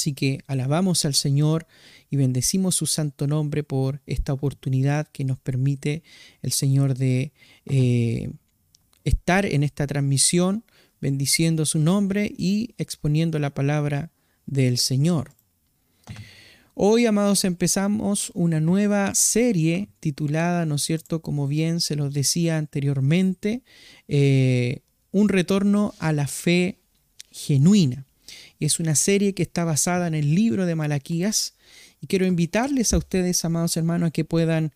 Así que alabamos al Señor y bendecimos su santo nombre por esta oportunidad que nos permite el Señor de eh, estar en esta transmisión, bendiciendo su nombre y exponiendo la palabra del Señor. Hoy, amados, empezamos una nueva serie titulada, ¿no es cierto?, como bien se los decía anteriormente, eh, un retorno a la fe genuina. Es una serie que está basada en el libro de Malaquías y quiero invitarles a ustedes, amados hermanos, a que puedan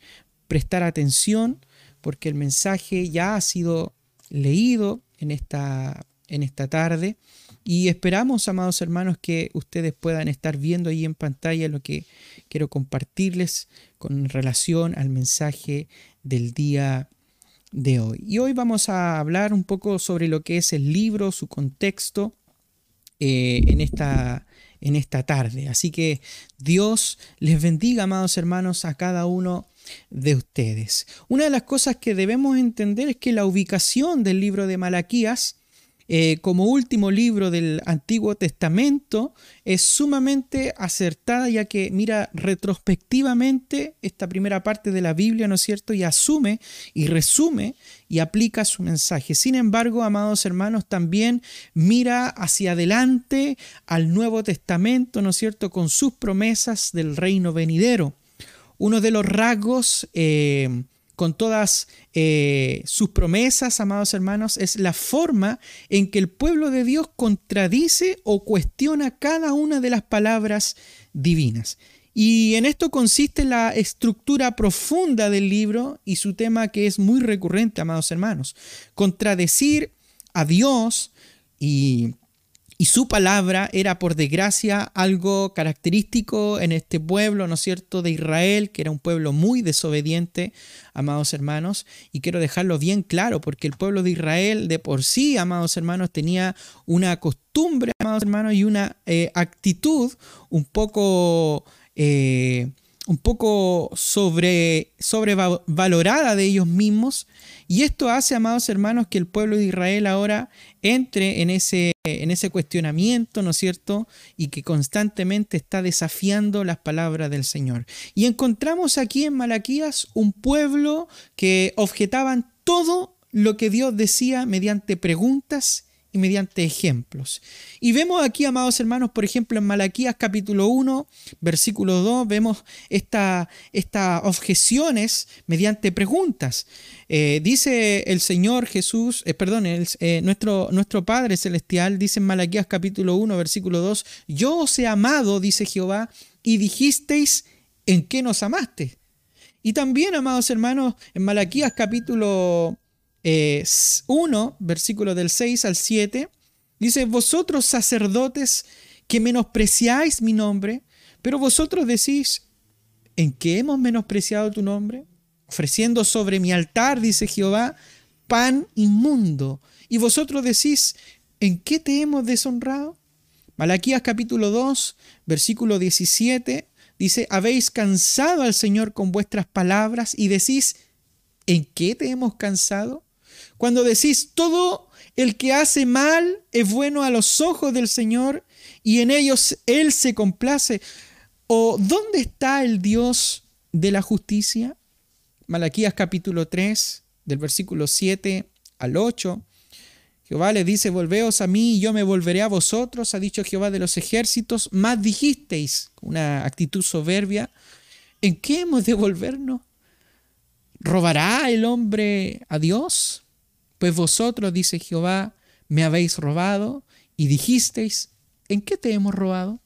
prestar atención porque el mensaje ya ha sido leído en esta, en esta tarde y esperamos, amados hermanos, que ustedes puedan estar viendo ahí en pantalla lo que quiero compartirles con relación al mensaje del día de hoy. Y hoy vamos a hablar un poco sobre lo que es el libro, su contexto eh, en, esta, en esta tarde. Así que Dios les bendiga, amados hermanos, a cada uno de ustedes. Una de las cosas que debemos entender es que la ubicación del libro de Malaquías eh, como último libro del Antiguo Testamento es sumamente acertada ya que mira retrospectivamente esta primera parte de la Biblia, ¿no es cierto? Y asume y resume y aplica su mensaje. Sin embargo, amados hermanos, también mira hacia adelante al Nuevo Testamento, ¿no es cierto? Con sus promesas del reino venidero. Uno de los rasgos... Eh, con todas eh, sus promesas, amados hermanos, es la forma en que el pueblo de Dios contradice o cuestiona cada una de las palabras divinas. Y en esto consiste la estructura profunda del libro y su tema que es muy recurrente, amados hermanos. Contradecir a Dios y y su palabra era, por desgracia, algo característico en este pueblo, ¿no es cierto?, de Israel, que era un pueblo muy desobediente, amados hermanos. Y quiero dejarlo bien claro, porque el pueblo de Israel de por sí, amados hermanos, tenía una costumbre, amados hermanos, y una eh, actitud un poco... Eh, un poco sobre, sobrevalorada de ellos mismos. Y esto hace, amados hermanos, que el pueblo de Israel ahora entre en ese, en ese cuestionamiento, ¿no es cierto? Y que constantemente está desafiando las palabras del Señor. Y encontramos aquí en Malaquías un pueblo que objetaban todo lo que Dios decía mediante preguntas y mediante ejemplos. Y vemos aquí, amados hermanos, por ejemplo, en Malaquías capítulo 1, versículo 2, vemos estas objeciones mediante preguntas. Eh, dice el Señor Jesús, eh, perdón, eh, nuestro, nuestro Padre Celestial, dice en Malaquías capítulo 1, versículo 2, yo os he amado, dice Jehová, y dijisteis, ¿en qué nos amaste? Y también, amados hermanos, en Malaquías capítulo 1, versículo del 6 al 7, dice, vosotros sacerdotes que menospreciáis mi nombre, pero vosotros decís, ¿en qué hemos menospreciado tu nombre? Ofreciendo sobre mi altar, dice Jehová, pan inmundo. Y vosotros decís, ¿en qué te hemos deshonrado? Malaquías capítulo 2, versículo 17, dice, habéis cansado al Señor con vuestras palabras y decís, ¿en qué te hemos cansado? Cuando decís, todo el que hace mal es bueno a los ojos del Señor y en ellos Él se complace. ¿O dónde está el Dios de la justicia? Malaquías capítulo 3, del versículo 7 al 8. Jehová le dice, volveos a mí y yo me volveré a vosotros, ha dicho Jehová de los ejércitos, más dijisteis, una actitud soberbia, ¿en qué hemos de volvernos? ¿Robará el hombre a Dios? Pues vosotros, dice Jehová, me habéis robado y dijisteis, ¿en qué te hemos robado?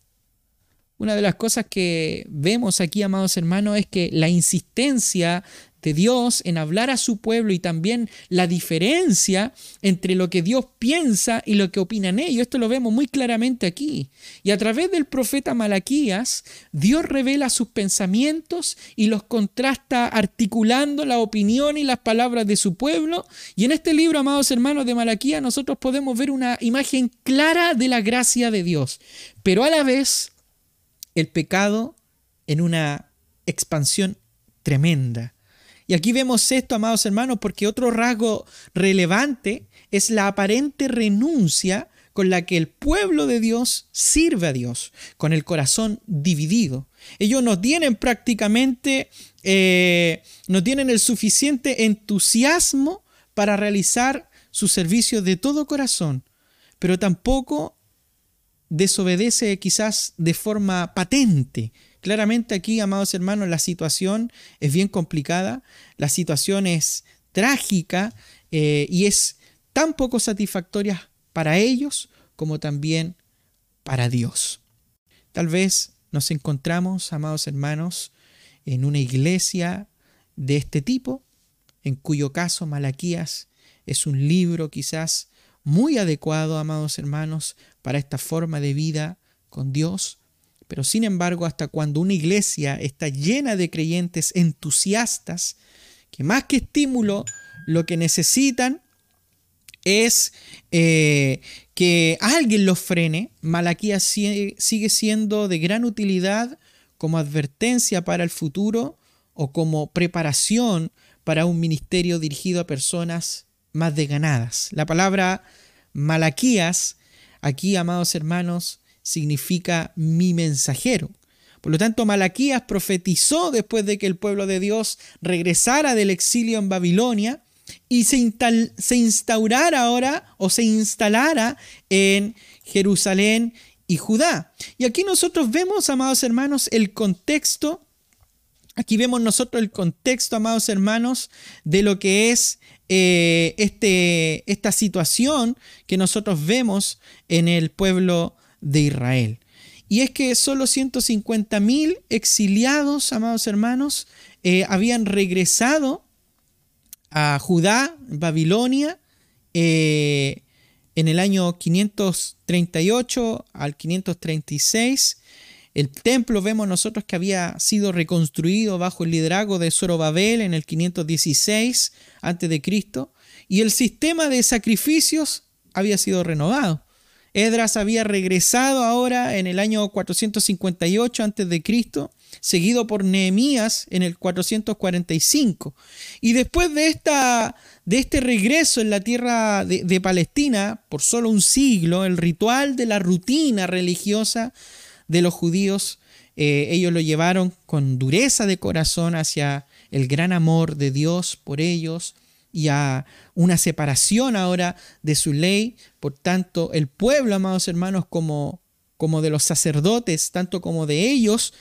Una de las cosas que vemos aquí, amados hermanos, es que la insistencia de Dios en hablar a su pueblo y también la diferencia entre lo que Dios piensa y lo que opinan ellos. Esto lo vemos muy claramente aquí. Y a través del profeta Malaquías, Dios revela sus pensamientos y los contrasta articulando la opinión y las palabras de su pueblo. Y en este libro, amados hermanos de Malaquías, nosotros podemos ver una imagen clara de la gracia de Dios, pero a la vez el pecado en una expansión tremenda. Y aquí vemos esto, amados hermanos, porque otro rasgo relevante es la aparente renuncia con la que el pueblo de Dios sirve a Dios, con el corazón dividido. Ellos no tienen prácticamente, eh, no tienen el suficiente entusiasmo para realizar su servicio de todo corazón, pero tampoco desobedece quizás de forma patente. Claramente aquí, amados hermanos, la situación es bien complicada, la situación es trágica eh, y es tan poco satisfactoria para ellos como también para Dios. Tal vez nos encontramos, amados hermanos, en una iglesia de este tipo, en cuyo caso Malaquías es un libro quizás muy adecuado, amados hermanos, para esta forma de vida con Dios. Pero sin embargo, hasta cuando una iglesia está llena de creyentes entusiastas, que más que estímulo, lo que necesitan es eh, que alguien los frene. Malaquías sigue siendo de gran utilidad como advertencia para el futuro o como preparación para un ministerio dirigido a personas más desganadas. La palabra Malaquías, aquí, amados hermanos, significa mi mensajero. Por lo tanto, Malaquías profetizó después de que el pueblo de Dios regresara del exilio en Babilonia y se, se instaurara ahora o se instalara en Jerusalén y Judá. Y aquí nosotros vemos, amados hermanos, el contexto, aquí vemos nosotros el contexto, amados hermanos, de lo que es eh, este, esta situación que nosotros vemos en el pueblo de Israel. Y es que solo 150.000 exiliados, amados hermanos, eh, habían regresado a Judá, Babilonia, eh, en el año 538 al 536. El templo vemos nosotros que había sido reconstruido bajo el liderazgo de Zorobabel en el 516 a.C. y el sistema de sacrificios había sido renovado. Edras había regresado ahora en el año 458 a.C., seguido por Nehemías en el 445. Y después de, esta, de este regreso en la tierra de, Palestina, por solo un siglo, el ritual de la rutina religiosa de los judíos, eh, ellos lo llevaron con dureza de corazón hacia el gran amor de Dios por ellos y a una separación ahora de su ley. Por tanto, el pueblo, amados hermanos, como, como de los sacerdotes, tanto como de ellos,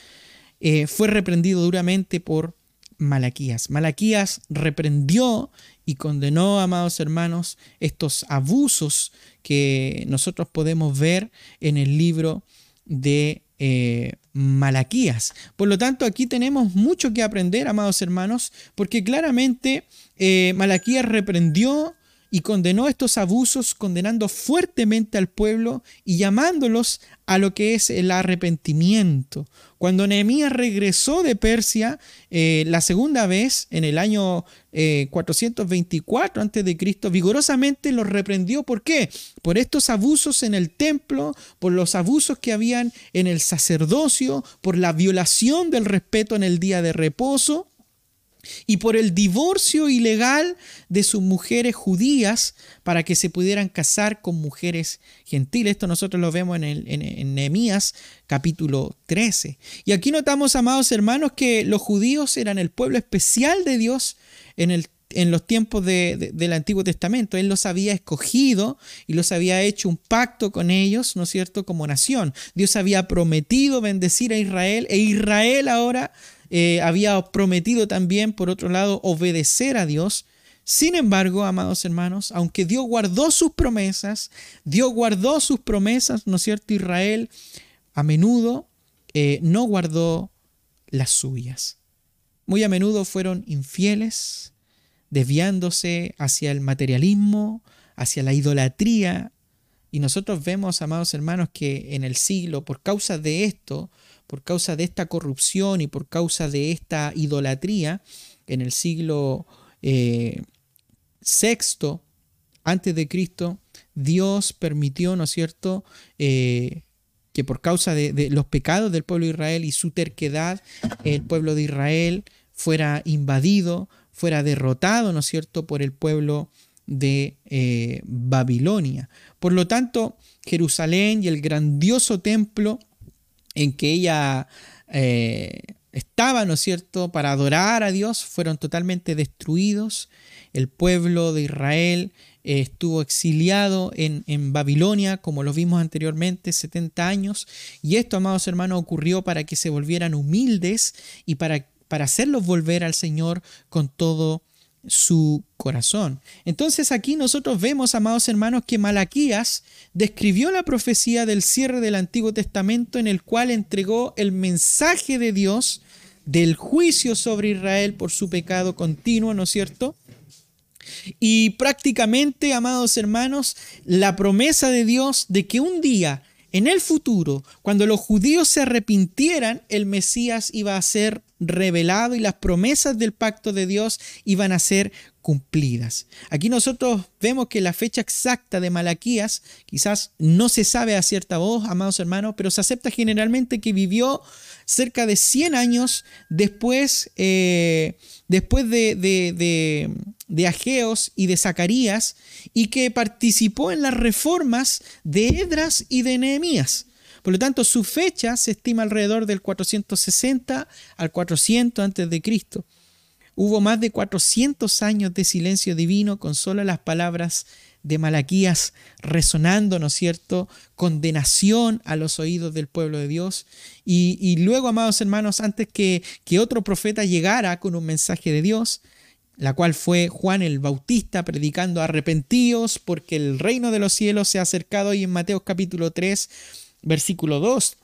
eh, fue reprendido duramente por Malaquías. Malaquías reprendió y condenó, amados hermanos, estos abusos que nosotros podemos ver en el libro de eh, Malaquías. Por lo tanto, aquí tenemos mucho que aprender, amados hermanos, porque claramente eh, Malaquías reprendió y condenó estos abusos, condenando fuertemente al pueblo y llamándolos a lo que es el arrepentimiento. Cuando Nehemías regresó de Persia eh, la segunda vez, en el año 424 a.C., vigorosamente los reprendió. ¿Por qué? Por estos abusos en el templo, por los abusos que habían en el sacerdocio, por la violación del respeto en el día de reposo y por el divorcio ilegal de sus mujeres judías para que se pudieran casar con mujeres gentiles. Esto nosotros lo vemos en, el, Nehemías capítulo 13. Y aquí notamos, amados hermanos, que los judíos eran el pueblo especial de Dios en el en los tiempos del Antiguo Testamento. Él los había escogido y los había hecho un pacto con ellos, ¿no es cierto?, como nación. Dios había prometido bendecir a Israel e Israel ahora eh, había prometido también, por otro lado, obedecer a Dios. Sin embargo, amados hermanos, aunque Dios guardó sus promesas, Dios guardó sus promesas, ¿no es cierto? Israel a menudo eh, no guardó las suyas. Muy a menudo fueron infieles, desviándose hacia el materialismo, hacia la idolatría. Y nosotros vemos, amados hermanos, que en el siglo, por causa de esto, por causa de esta corrupción y por causa de esta idolatría, en el siglo eh, sexto antes de Cristo, Dios permitió, ¿no es cierto?, eh, que por causa de, los pecados del pueblo de Israel y su terquedad, el pueblo de Israel fuera invadido, fuera derrotado, ¿no es cierto?, por el pueblo de eh, Babilonia. Por lo tanto, Jerusalén y el grandioso templo en que ella eh, estaba, ¿no es cierto?, para adorar a Dios, fueron totalmente destruidos. El pueblo de Israel eh, estuvo exiliado en, en, Babilonia, como lo vimos anteriormente, 70 años. Y esto, amados hermanos, ocurrió para que se volvieran humildes y para, para hacerlos volver al Señor con todo su corazón. Entonces aquí nosotros vemos, amados hermanos, que Malaquías describió la profecía del cierre del Antiguo Testamento en el cual entregó el mensaje de Dios del juicio sobre Israel por su pecado continuo, ¿no es cierto? Y prácticamente, amados hermanos, la promesa de Dios de que un día en el futuro, cuando los judíos se arrepintieran, el Mesías iba a ser revelado y las promesas del pacto de Dios iban a ser cumplidas. Aquí nosotros vemos que la fecha exacta de Malaquías quizás no se sabe a cierta voz, amados hermanos, pero se acepta generalmente que vivió cerca de 100 años después, eh, después de, de, de, Ageos y de Zacarías y que participó en las reformas de Edras y de Nehemías. Por lo tanto, su fecha se estima alrededor del 460 al 400 antes de Cristo. Hubo más de 400 años de silencio divino con solo las palabras de Malaquías resonando, ¿no es cierto?, condenación a los oídos del pueblo de Dios. Y, luego, amados hermanos, antes que, que otro profeta llegara con un mensaje de Dios, la cual fue Juan el Bautista predicando arrepentíos porque el reino de los cielos se ha acercado y en Mateo capítulo 3, versículo 2.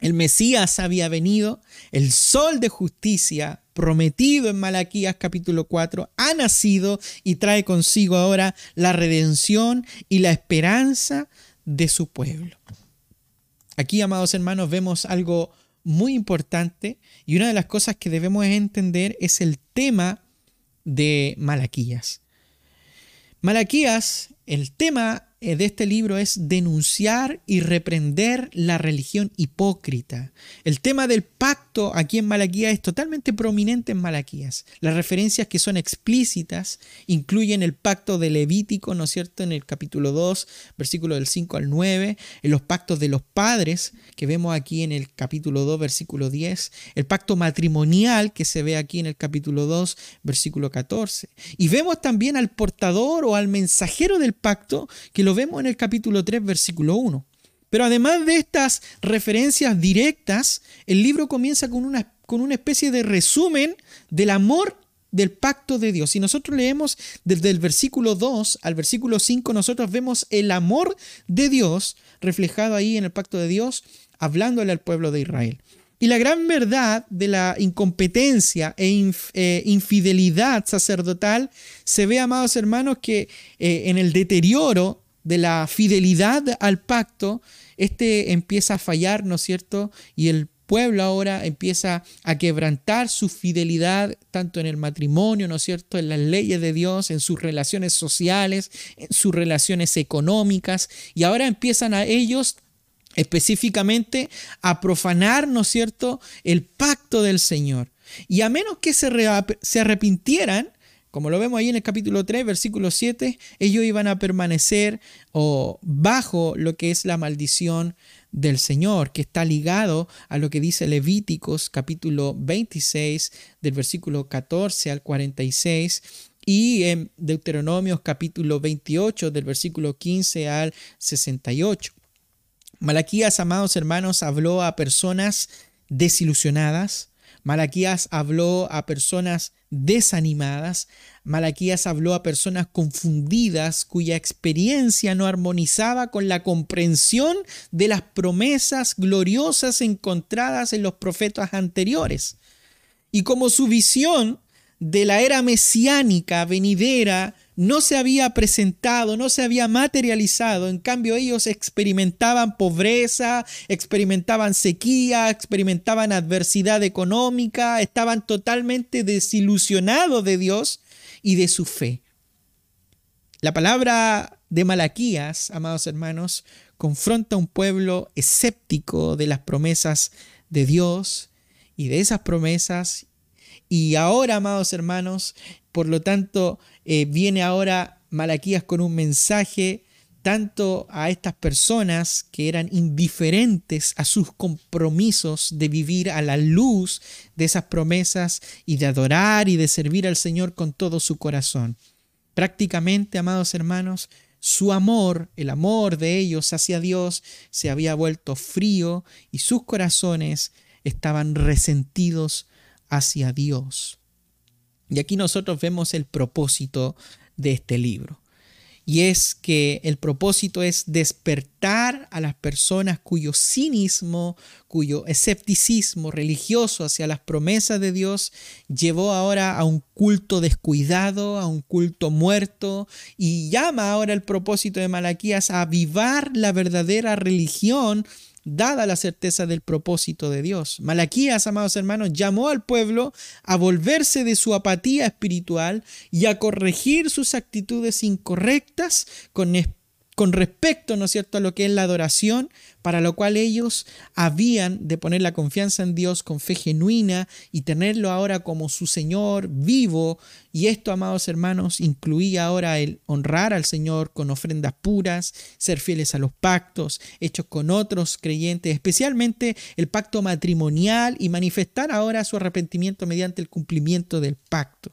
El Mesías había venido, el sol de justicia prometido en Malaquías capítulo 4, ha nacido y trae consigo ahora la redención y la esperanza de su pueblo. Aquí, amados hermanos, vemos algo muy importante y una de las cosas que debemos entender es el tema de Malaquías. Malaquías, el tema de este libro es denunciar y reprender la religión hipócrita. El tema del pacto aquí en Malaquías es totalmente prominente en Malaquías. Las referencias que son explícitas incluyen el pacto de Levítico, ¿no es cierto?, en el capítulo 2, versículo del 5 al 9, en los pactos de los padres que vemos aquí en el capítulo 2, versículo 10, el pacto matrimonial que se ve aquí en el capítulo 2, versículo 14. Y vemos también al portador o al mensajero del pacto que lo vemos en el capítulo 3, versículo 1. Pero además de estas referencias directas, el libro comienza con una, con una especie de resumen del amor del pacto de Dios. Si nosotros leemos desde el versículo 2 al versículo 5, nosotros vemos el amor de Dios reflejado ahí en el pacto de Dios, hablándole al pueblo de Israel. Y la gran verdad de la incompetencia e eh, infidelidad sacerdotal se ve, amados hermanos, que eh, en el deterioro de la fidelidad al pacto, este empieza a fallar, ¿no es cierto? Y el pueblo ahora empieza a quebrantar su fidelidad tanto en el matrimonio, ¿no es cierto?, en las leyes de Dios, en sus relaciones sociales, en sus relaciones económicas, y ahora empiezan a ellos específicamente a profanar, ¿no es cierto?, el pacto del Señor. Y a menos que se, arrepintieran, como lo vemos ahí en el capítulo 3, versículo 7, ellos iban a permanecer o bajo lo que es la maldición del Señor, que está ligado a lo que dice Levíticos capítulo 26 del versículo 14 al 46 y en Deuteronomios capítulo 28 del versículo 15 al 68. Malaquías, amados hermanos, habló a personas desilusionadas, Malaquías habló a personas desanimadas, Malaquías habló a personas confundidas cuya experiencia no armonizaba con la comprensión de las promesas gloriosas encontradas en los profetas anteriores. Y como su visión de la era mesiánica venidera no se había presentado, no se había materializado. En cambio, ellos experimentaban pobreza, experimentaban sequía, experimentaban adversidad económica, estaban totalmente desilusionados de Dios y de su fe. La palabra de Malaquías, amados hermanos, confronta a un pueblo escéptico de las promesas de Dios y de esas promesas. Y ahora, amados hermanos, por lo tanto, eh, viene ahora Malaquías con un mensaje tanto a estas personas que eran indiferentes a sus compromisos de vivir a la luz de esas promesas y de adorar y de servir al Señor con todo su corazón. Prácticamente, amados hermanos, su amor, el amor de ellos hacia Dios, se había vuelto frío y sus corazones estaban resentidos hacia Dios. Y aquí nosotros vemos el propósito de este libro y es que el propósito es despertar a las personas cuyo cinismo, cuyo escepticismo religioso hacia las promesas de Dios llevó ahora a un culto descuidado, a un culto muerto, y llama ahora el propósito de Malaquías a avivar la verdadera religión dada la certeza del propósito de Dios. Malaquías, amados hermanos, llamó al pueblo a volverse de su apatía espiritual y a corregir sus actitudes incorrectas con con respecto, ¿no es cierto?, a lo que es la adoración, para lo cual ellos habían de poner la confianza en Dios con fe genuina y tenerlo ahora como su Señor vivo. Y esto, amados hermanos, incluía ahora el honrar al Señor con ofrendas puras, ser fieles a los pactos hechos con otros creyentes, especialmente el pacto matrimonial y manifestar ahora su arrepentimiento mediante el cumplimiento del pacto.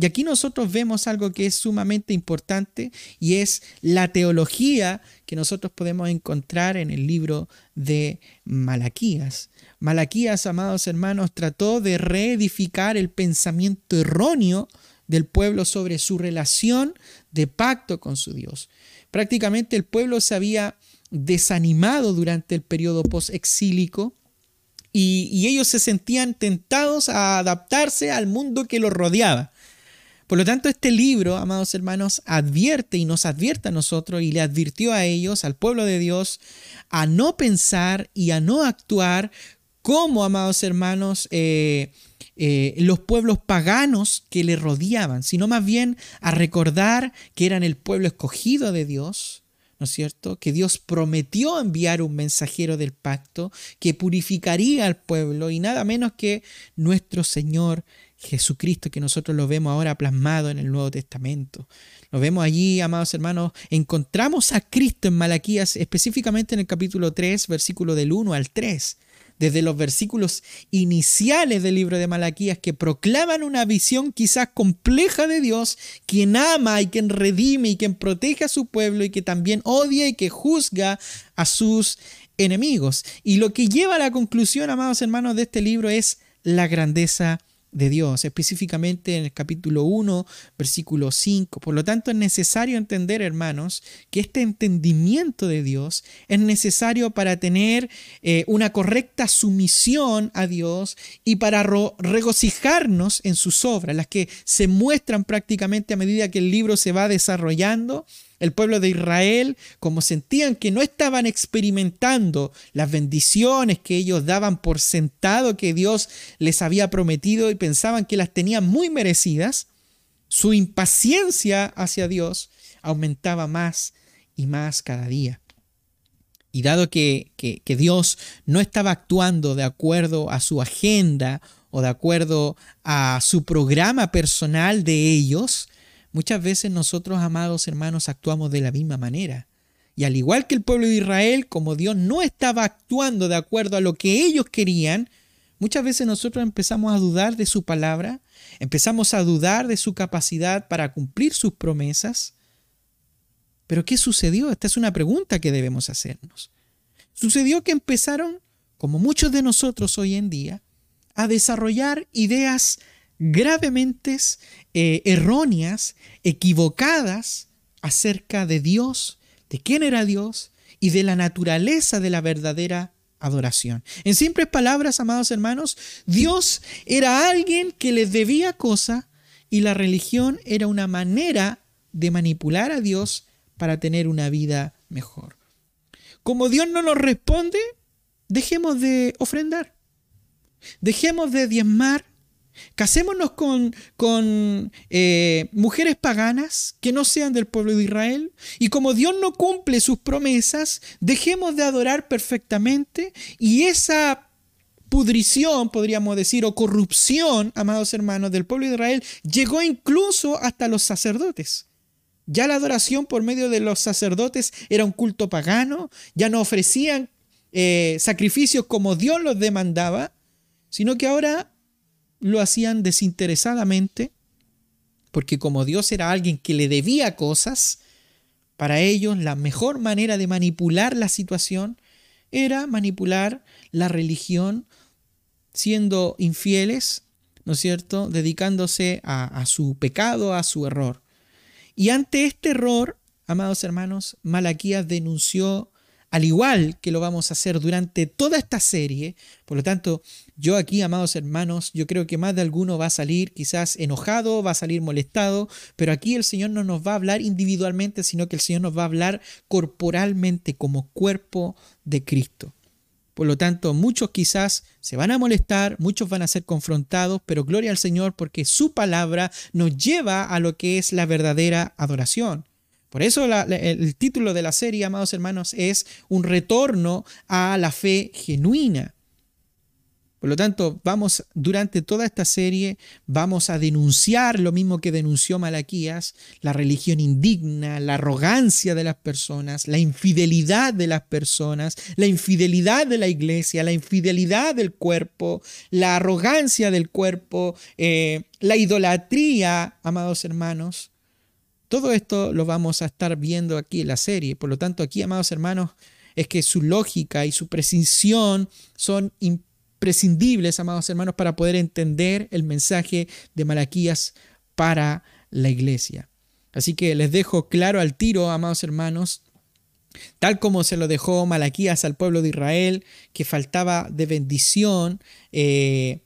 Y aquí nosotros vemos algo que es sumamente importante y es la teología que nosotros podemos encontrar en el libro de Malaquías. Malaquías, amados hermanos, trató de reedificar el pensamiento erróneo del pueblo sobre su relación de pacto con su Dios. Prácticamente el pueblo se había desanimado durante el periodo post-exílico y, y ellos se sentían tentados a adaptarse al mundo que los rodeaba. Por lo tanto, este libro, amados hermanos, advierte y nos advierte a nosotros y le advirtió a ellos, al pueblo de Dios, a no pensar y a no actuar como, amados hermanos, eh, eh, los pueblos paganos que le rodeaban, sino más bien a recordar que eran el pueblo escogido de Dios, ¿no es cierto? Que Dios prometió enviar un mensajero del pacto que purificaría al pueblo y nada menos que nuestro Señor Jesucristo que nosotros lo vemos ahora plasmado en el Nuevo Testamento. Lo vemos allí, amados hermanos, encontramos a Cristo en Malaquías, específicamente en el capítulo 3, versículo del 1 al 3, desde los versículos iniciales del libro de Malaquías que proclaman una visión quizás compleja de Dios, quien ama y quien redime y quien protege a su pueblo y que también odia y que juzga a sus enemigos. Y lo que lleva a la conclusión, amados hermanos, de este libro es la grandeza de Dios, específicamente en el capítulo 1, versículo 5. Por lo tanto, es necesario entender, hermanos, que este entendimiento de Dios es necesario para tener eh, una correcta sumisión a Dios y para regocijarnos en sus obras, las que se muestran prácticamente a medida que el libro se va desarrollando el pueblo de Israel, como sentían que no estaban experimentando las bendiciones que ellos daban por sentado que Dios les había prometido y pensaban que las tenían muy merecidas, su impaciencia hacia Dios aumentaba más y más cada día. Y dado que, que, Dios no estaba actuando de acuerdo a su agenda o de acuerdo a su programa personal de ellos, Muchas veces nosotros, amados hermanos, actuamos de la misma manera. Y al igual que el pueblo de Israel, como Dios no estaba actuando de acuerdo a lo que ellos querían, muchas veces nosotros empezamos a dudar de su palabra, empezamos a dudar de su capacidad para cumplir sus promesas. Pero ¿qué sucedió? Esta es una pregunta que debemos hacernos. Sucedió que empezaron, como muchos de nosotros hoy en día, a desarrollar ideas gravemente eh, erróneas, equivocadas acerca de Dios, de quién era Dios y de la naturaleza de la verdadera adoración. En simples palabras, amados hermanos, Dios era alguien que les debía cosa y la religión era una manera de manipular a Dios para tener una vida mejor. Como Dios no nos responde, dejemos de ofrendar. Dejemos de diezmar Casémonos con, eh, mujeres paganas que no sean del pueblo de Israel. Y como Dios no cumple sus promesas, dejemos de adorar perfectamente y esa pudrición, podríamos decir, o corrupción, amados hermanos, del pueblo de Israel, llegó incluso hasta los sacerdotes. Ya la adoración por medio de los sacerdotes era un culto pagano, ya no ofrecían eh, sacrificios como Dios los demandaba, sino que ahora lo hacían desinteresadamente, porque como Dios era alguien que le debía cosas, para ellos la mejor manera de manipular la situación era manipular la religión siendo infieles, ¿no es cierto?, dedicándose a, a su pecado, a su error. Y ante este error, amados hermanos, Malaquías denunció al igual que lo vamos a hacer durante toda esta serie. Por lo tanto, yo aquí, amados hermanos, yo creo que más de alguno va a salir quizás enojado, va a salir molestado, pero aquí el Señor no nos va a hablar individualmente, sino que el Señor nos va a hablar corporalmente como cuerpo de Cristo. Por lo tanto, muchos quizás se van a molestar, muchos van a ser confrontados, pero gloria al Señor porque su palabra nos lleva a lo que es la verdadera adoración. Por eso el título de la serie, amados hermanos, es un retorno a la fe genuina. Por lo tanto, vamos durante toda esta serie vamos a denunciar lo mismo que denunció Malaquías, la religión indigna, la arrogancia de las personas, la infidelidad de las personas, la infidelidad de la iglesia, la infidelidad del cuerpo, la arrogancia del cuerpo, eh, la idolatría, amados hermanos. Todo esto lo vamos a estar viendo aquí en la serie. Por lo tanto, aquí, amados hermanos, es que su lógica y su precisión son imprescindibles, amados hermanos, para poder entender el mensaje de Malaquías para la iglesia. Así que les dejo claro al tiro, amados hermanos, tal como se lo dejó Malaquías al pueblo de Israel, que faltaba de bendición eh,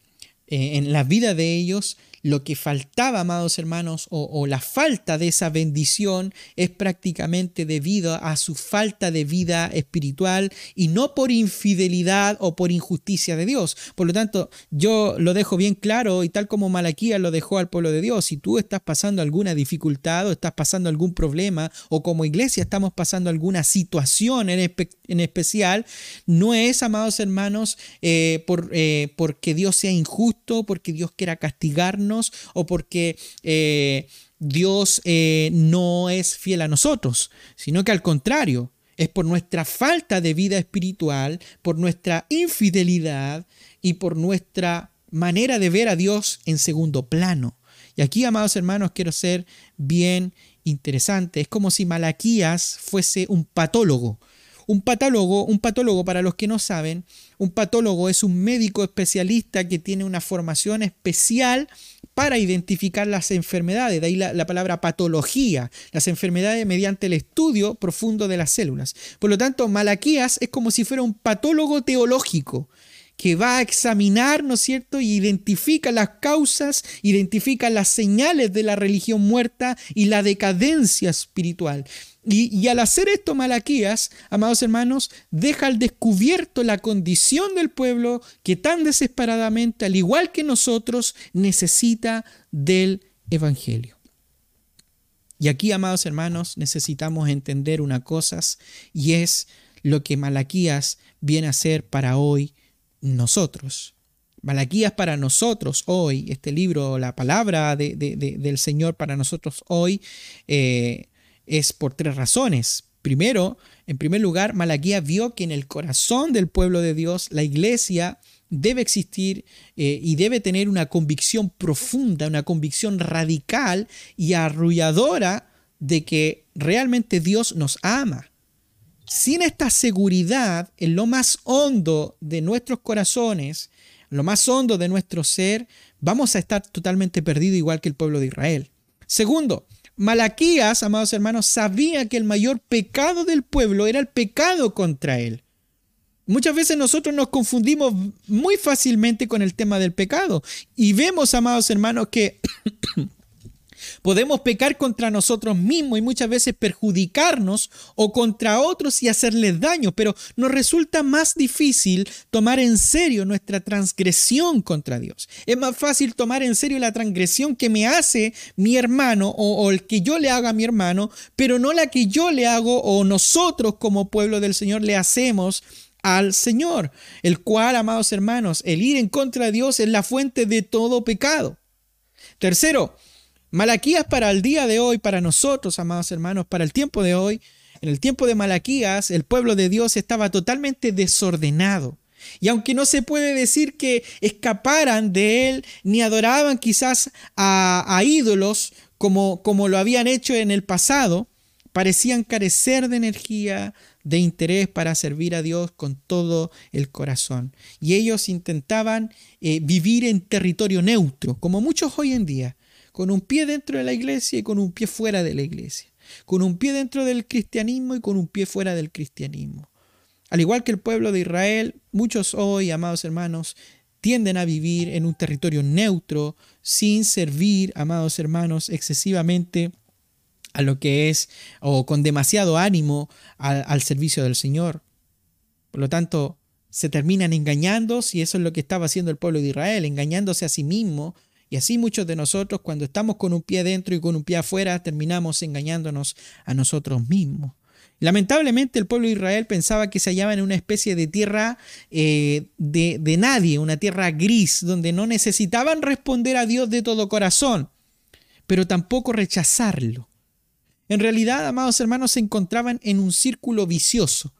eh, en la vida de ellos, lo que faltaba, amados hermanos, o, la falta de esa bendición es prácticamente debido a su falta de vida espiritual y no por infidelidad o por injusticia de Dios. Por lo tanto, yo lo dejo bien claro y tal como Malaquía lo dejó al pueblo de Dios, si tú estás pasando alguna dificultad o estás pasando algún problema o como iglesia estamos pasando alguna situación en, en especial, no es, amados hermanos, eh, por, eh, porque Dios sea injusto, porque Dios quiera castigarnos, o porque eh, Dios eh, no es fiel a nosotros, sino que al contrario, es por nuestra falta de vida espiritual, por nuestra infidelidad y por nuestra manera de ver a Dios en segundo plano. Y aquí, amados hermanos, quiero ser bien interesante. Es como si Malaquías fuese un patólogo. Un patólogo, un patólogo, para los que no saben, un patólogo es un médico especialista que tiene una formación especial para identificar las enfermedades, de ahí la, palabra patología, las enfermedades mediante el estudio profundo de las células. Por lo tanto, Malaquías es como si fuera un patólogo teológico que va a examinar, ¿no es cierto?, y identifica las causas, identifica las señales de la religión muerta y la decadencia espiritual. Y, al hacer esto Malaquías, amados hermanos, deja al descubierto la condición del pueblo que tan desesperadamente, al igual que nosotros, necesita del Evangelio. Y aquí, amados hermanos, necesitamos entender una cosa y es lo que Malaquías viene a ser para hoy nosotros. Malaquías para nosotros hoy, este libro, la palabra del Señor para nosotros hoy, eh, es por tres razones. Primero, en primer lugar, Malaquías vio que en el corazón del pueblo de Dios, la iglesia debe existir eh, y debe tener una convicción profunda, una convicción radical y arrulladora de que realmente Dios nos ama. Sin esta seguridad en lo más hondo de nuestros corazones, en lo más hondo de nuestro ser, vamos a estar totalmente perdidos igual que el pueblo de Israel. Segundo, Malaquías, amados hermanos, sabía que el mayor pecado del pueblo era el pecado contra él. Muchas veces nosotros nos confundimos muy fácilmente con el tema del pecado y vemos, amados hermanos, que Podemos pecar contra nosotros mismos y muchas veces perjudicarnos o contra otros y hacerles daño, pero nos resulta más difícil tomar en serio nuestra transgresión contra Dios. Es más fácil tomar en serio la transgresión que me hace mi hermano o, el que yo le haga a mi hermano, pero no la que yo le hago o nosotros como pueblo del Señor le hacemos al Señor, el cual, amados hermanos, el ir en contra de Dios es la fuente de todo pecado. Tercero, Malaquías para el día de hoy, para nosotros, amados hermanos, para el tiempo de hoy, en el tiempo de Malaquías, el pueblo de Dios estaba totalmente desordenado. Y aunque no se puede decir que escaparan de él, ni adoraban quizás a, ídolos como, como lo habían hecho en el pasado, parecían carecer de energía, de interés para servir a Dios con todo el corazón. Y ellos intentaban eh, vivir en territorio neutro, como muchos hoy en día, con un pie dentro de la iglesia y con un pie fuera de la iglesia, con un pie dentro del cristianismo y con un pie fuera del cristianismo. Al igual que el pueblo de Israel, muchos hoy, amados hermanos, tienden a vivir en un territorio neutro, sin servir, amados hermanos, excesivamente a lo que es, o con demasiado ánimo al, servicio del Señor. Por lo tanto, se terminan engañando, y eso es lo que estaba haciendo el pueblo de Israel, engañándose a sí mismo. Y así muchos de nosotros, cuando estamos con un pie dentro y con un pie afuera, terminamos engañándonos a nosotros mismos. Lamentablemente el pueblo de Israel pensaba que se hallaba en una especie de tierra eh, de, de nadie, una tierra gris, donde no necesitaban responder a Dios de todo corazón, pero tampoco rechazarlo. En realidad, amados hermanos, se encontraban en un círculo vicioso,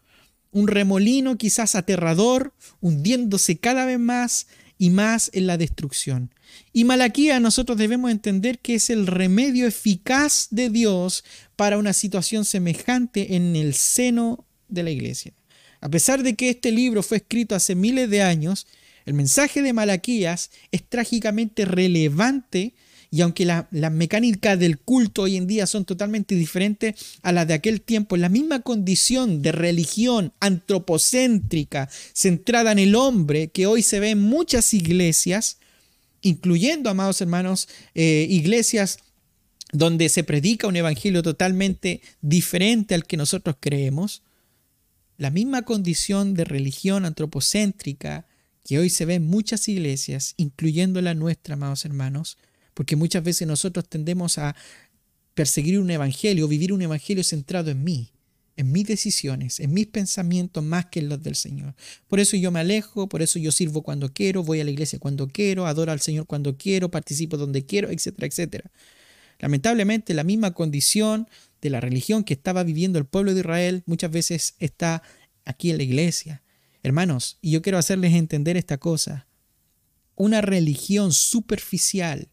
un remolino quizás aterrador, hundiéndose cada vez más y más en la destrucción. Y Malaquía nosotros debemos entender que es el remedio eficaz de Dios para una situación semejante en el seno de la iglesia. A pesar de que este libro fue escrito hace miles de años, el mensaje de Malaquías es trágicamente relevante y aunque las la mecánicas del culto hoy en día son totalmente diferentes a las de aquel tiempo, la misma condición de religión antropocéntrica centrada en el hombre que hoy se ve en muchas iglesias, incluyendo, amados hermanos, eh, iglesias donde se predica un evangelio totalmente diferente al que nosotros creemos, la misma condición de religión antropocéntrica que hoy se ve en muchas iglesias, incluyendo la nuestra, amados hermanos, porque muchas veces nosotros tendemos a perseguir un evangelio, vivir un evangelio centrado en mí, en mis decisiones, en mis pensamientos más que en los del Señor. Por eso yo me alejo, por eso yo sirvo cuando quiero, voy a la iglesia cuando quiero, adoro al Señor cuando quiero, participo donde quiero, etcétera, etcétera. Lamentablemente la misma condición de la religión que estaba viviendo el pueblo de Israel muchas veces está aquí en la iglesia. Hermanos, y yo quiero hacerles entender esta cosa. Una religión superficial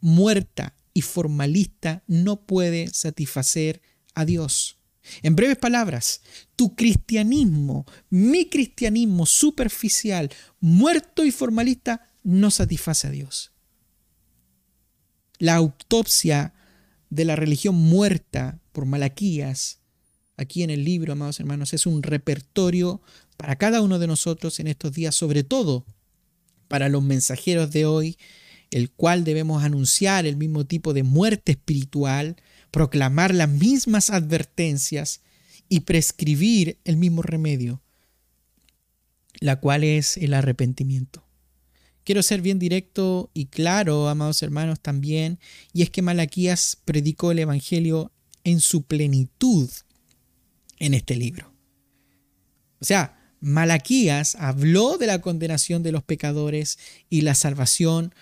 muerta y formalista no puede satisfacer a Dios. En breves palabras, tu cristianismo, mi cristianismo superficial, muerto y formalista, no satisface a Dios. La autopsia de la religión muerta por Malaquías, aquí en el libro, amados hermanos, es un repertorio para cada uno de nosotros en estos días, sobre todo para los mensajeros de hoy el cual debemos anunciar el mismo tipo de muerte espiritual, proclamar las mismas advertencias y prescribir el mismo remedio, la cual es el arrepentimiento. Quiero ser bien directo y claro, amados hermanos, también, y es que Malaquías predicó el Evangelio en su plenitud en este libro. O sea, Malaquías habló de la condenación de los pecadores y la salvación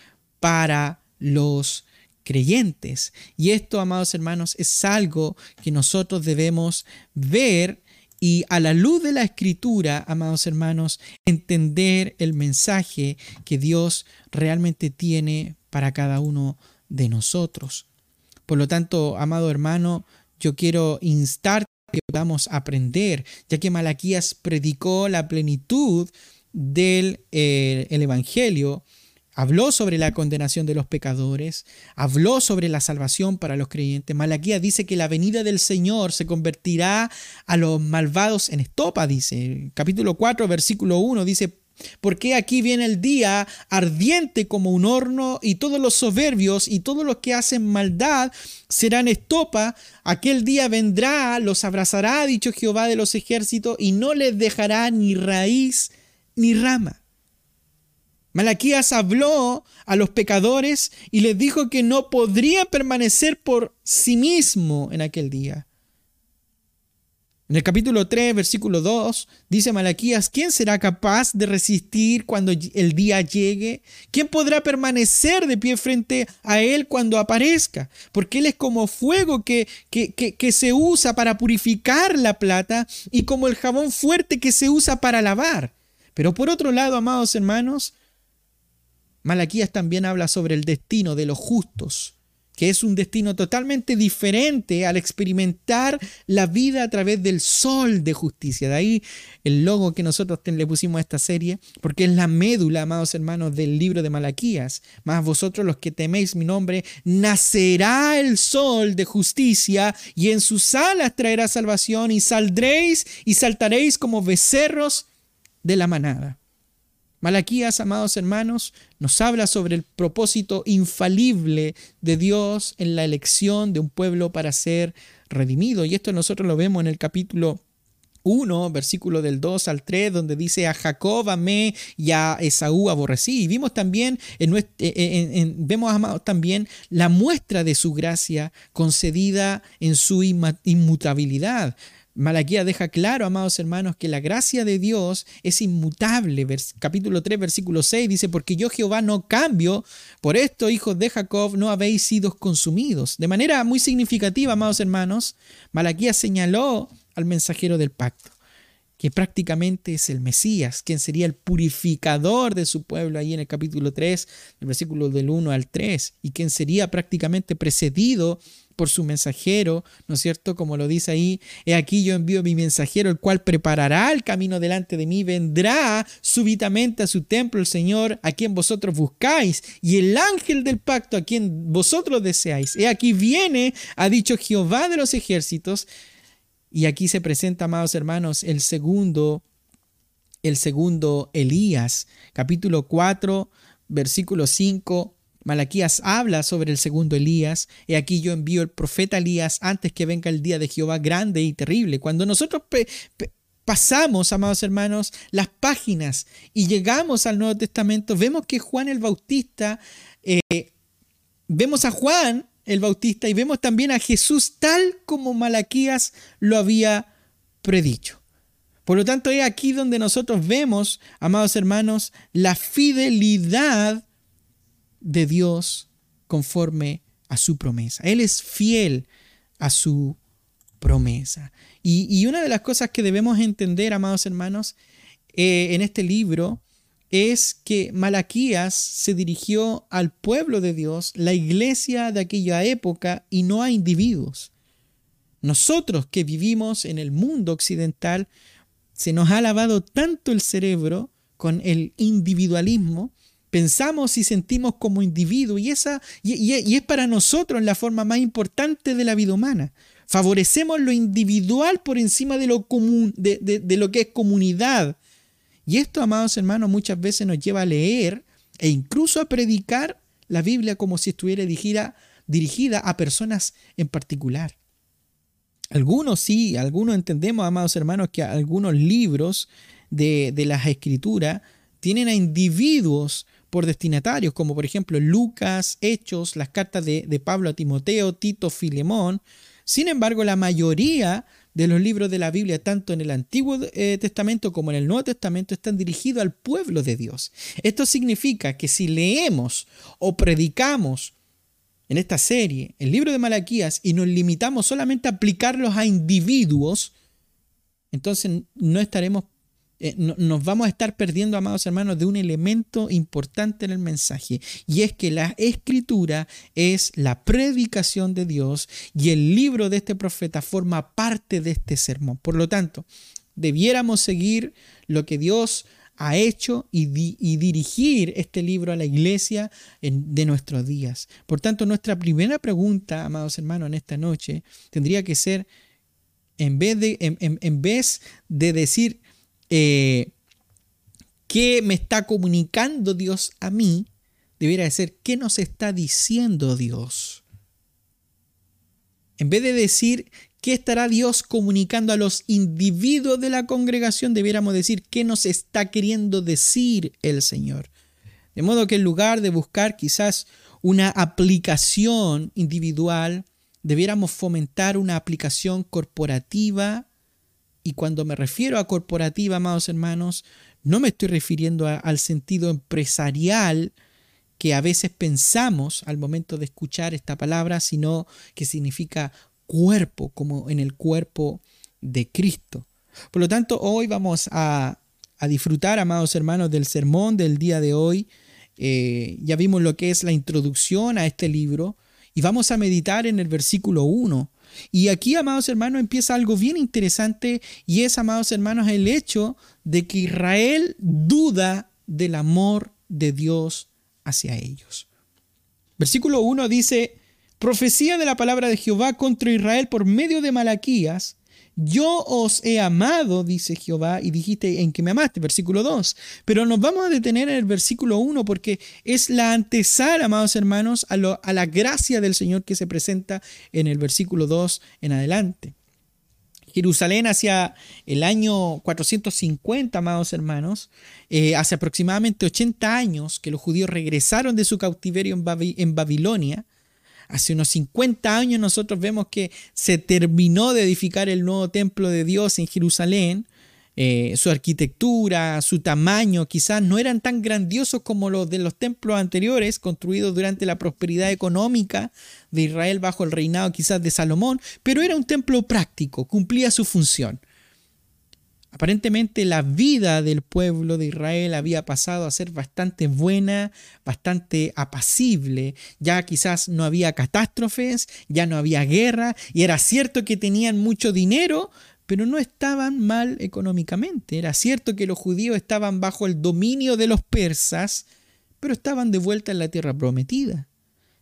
para los creyentes. Y esto, amados hermanos, es algo que nosotros debemos ver y a la luz de la escritura, amados hermanos, entender el mensaje que Dios realmente tiene para cada uno de nosotros. Por lo tanto, amado hermano, yo quiero instarte que podamos aprender, ya que Malaquías predicó la plenitud del eh, el Evangelio habló sobre la condenación de los pecadores, habló sobre la salvación para los creyentes. Malaquía dice que la venida del Señor se convertirá a los malvados en estopa, dice. Capítulo 4, versículo 1 dice, porque aquí viene el día ardiente como un horno y todos los soberbios y todos los que hacen maldad serán estopa. Aquel día vendrá, los abrazará, dicho Jehová de los ejércitos, y no les dejará ni raíz ni rama. Malaquías habló a los pecadores y les dijo que no podría permanecer por sí mismo en aquel día. En el capítulo 3, versículo 2, dice Malaquías, ¿quién será capaz de resistir cuando el día llegue? ¿Quién podrá permanecer de pie frente a él cuando aparezca? Porque él es como fuego que, que, que, se usa para purificar la plata y como el jabón fuerte que se usa para lavar. Pero por otro lado, amados hermanos, Malaquías también habla sobre el destino de los justos que es un destino totalmente diferente al experimentar la vida a través del sol de justicia. De ahí el logo que nosotros le pusimos a esta serie, porque es la médula, amados hermanos, del libro de Malaquías. Más vosotros los que teméis mi nombre, nacerá el sol de justicia y en sus alas traerá salvación y saldréis y saltaréis como becerros de la manada. Malaquías, amados hermanos, nos habla sobre el propósito infalible de Dios en la elección de un pueblo para ser redimido. Y esto nosotros lo vemos en el capítulo 1, versículo del 2 al 3, donde dice a Jacob amé y a Esaú aborrecí. Y vimos también, en, vemos también la muestra de su gracia concedida en su inmutabilidad. Malaquía deja claro, amados hermanos, que la gracia de Dios es inmutable. capítulo 3, versículo 6 dice, porque yo Jehová no cambio, por esto, hijos de Jacob, no habéis sido consumidos. De manera muy significativa, amados hermanos, Malaquía señaló al mensajero del pacto, que prácticamente es el Mesías, quien sería el purificador de su pueblo, ahí en el capítulo 3, el versículo del 1 al 3, y quien sería prácticamente precedido por su mensajero, ¿no es cierto? Como lo dice ahí, he aquí yo envío mi mensajero, el cual preparará el camino delante de mí, vendrá súbitamente a su templo el Señor, a quien vosotros buscáis, y el ángel del pacto, a quien vosotros deseáis. He aquí viene, ha dicho Jehová de los ejércitos, y aquí se presenta, amados hermanos, el segundo, el segundo Elías, capítulo 4, versículo 5 Malaquías habla sobre el segundo Elías. y aquí yo envío el profeta Elías antes que venga el día de Jehová grande y terrible. Cuando nosotros pasamos, amados hermanos, las páginas y llegamos al Nuevo Testamento, vemos que Juan el Bautista, eh, vemos a Juan el Bautista y vemos también a Jesús tal como Malaquías lo había predicho. Por lo tanto, es aquí donde nosotros vemos, amados hermanos, la fidelidad de Dios conforme a su promesa. Él es fiel a su promesa. Y, una de las cosas que debemos entender, amados hermanos, eh, en este libro es que Malaquías se dirigió al pueblo de Dios, la iglesia de aquella época, y no a individuos. Nosotros que vivimos en el mundo occidental, se nos ha lavado tanto el cerebro con el individualismo pensamos y sentimos como individuo y, esa, y, es para nosotros la forma más importante de la vida humana. Favorecemos lo individual por encima de lo, común, de, lo que es comunidad. Y esto, amados hermanos, muchas veces nos lleva a leer e incluso a predicar la Biblia como si estuviera dirigida, dirigida a personas en particular. Algunos sí, algunos entendemos, amados hermanos, que algunos libros de, de las escrituras tienen a individuos por destinatarios, como por ejemplo Lucas, Hechos, las cartas de, Pablo a Timoteo, Tito, Filemón. Sin embargo, la mayoría de los libros de la Biblia, tanto en el Antiguo eh, Testamento como en el Nuevo Testamento, están dirigidos al pueblo de Dios. Esto significa que si leemos o predicamos en esta serie el libro de Malaquías y nos limitamos solamente a aplicarlos a individuos, entonces no estaremos eh, nos vamos a estar perdiendo, amados hermanos, de un elemento importante en el mensaje, y es que la escritura es la predicación de Dios y el libro de este profeta forma parte de este sermón. Por lo tanto, debiéramos seguir lo que Dios ha hecho y, dirigir este libro a la iglesia de nuestros días. Por tanto, nuestra primera pregunta, amados hermanos, en esta noche tendría que ser, en vez de, en vez de decir, eh, qué me está comunicando Dios a mí, debiera ser qué nos está diciendo Dios. En vez de decir qué estará Dios comunicando a los individuos de la congregación, debiéramos decir qué nos está queriendo decir el Señor. De modo que en lugar de buscar quizás una aplicación individual, debiéramos fomentar una aplicación corporativa Y cuando me refiero a corporativa, amados hermanos, no me estoy refiriendo al sentido empresarial que a veces pensamos al momento de escuchar esta palabra, sino que significa cuerpo, como en el cuerpo de Cristo. Por lo tanto, hoy vamos a, disfrutar, amados hermanos, del sermón del día de hoy. Eh, ya vimos lo que es la introducción a este libro y vamos a meditar en el versículo 1. Y aquí, amados hermanos, empieza algo bien interesante y es, amados hermanos, el hecho de que Israel duda del amor de Dios hacia ellos. Versículo 1 dice, profecía de la palabra de Jehová contra Israel por medio de Malaquías, yo os he amado, dice Jehová, y dijiste en que me amaste, versículo 2. Pero nos vamos a detener en el versículo 1 porque es la antesala, amados hermanos, a, la gracia del Señor que se presenta en el versículo 2 en adelante. Jerusalén hacia el año 450, amados hermanos, eh, hace aproximadamente 80 años que los judíos regresaron de su cautiverio en Babilonia, Hace unos 50 años nosotros vemos que se terminó de edificar el nuevo templo de Dios en Jerusalén. Eh, su arquitectura, su tamaño, quizás no eran tan grandiosos como los de los templos anteriores, construidos durante la prosperidad económica de Israel bajo el reinado quizás de Salomón, pero era un templo práctico, cumplía su función. Aparentemente la vida del pueblo de Israel había pasado a ser bastante buena, bastante apacible. Ya quizás no había catástrofes, ya no había guerra, y era cierto que tenían mucho dinero, pero no estaban mal económicamente. Era cierto que los judíos estaban bajo el dominio de los persas, pero estaban de vuelta en la tierra prometida.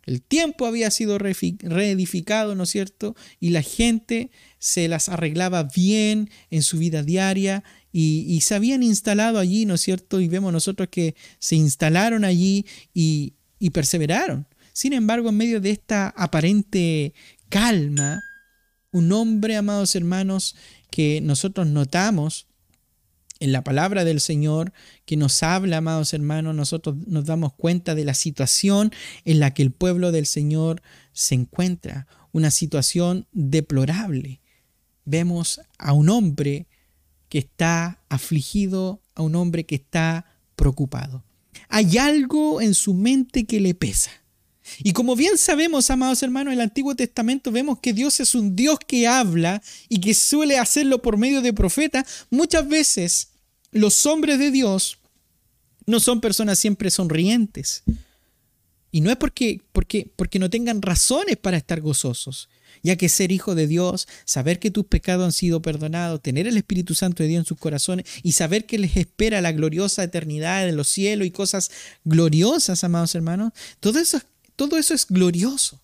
El tiempo había sido reedificado, ¿no es cierto? Y la gente se las arreglaba bien en su vida diaria y, se habían instalado allí, ¿no es cierto? Y vemos nosotros que se instalaron allí y, perseveraron. Sin embargo, en medio de esta aparente calma, un hombre, amados hermanos, que nosotros notamos en la palabra del Señor que nos habla, amados hermanos, nosotros nos damos cuenta de la situación en la que el pueblo del Señor se encuentra, una situación deplorable. Vemos a un hombre que está afligido, a un hombre que está preocupado. Hay algo en su mente que le pesa. Y como bien sabemos, amados hermanos, en el Antiguo Testamento vemos que Dios es un Dios que habla y que suele hacerlo por medio de profetas. Muchas veces los hombres de Dios no son personas siempre sonrientes. Y no es porque, porque, porque no tengan razones para estar gozosos, ya que ser hijo de Dios, saber que tus pecados han sido perdonados, tener el Espíritu Santo de Dios en sus corazones y saber que les espera la gloriosa eternidad en los cielos y cosas gloriosas, amados hermanos, todo eso, todo eso es glorioso.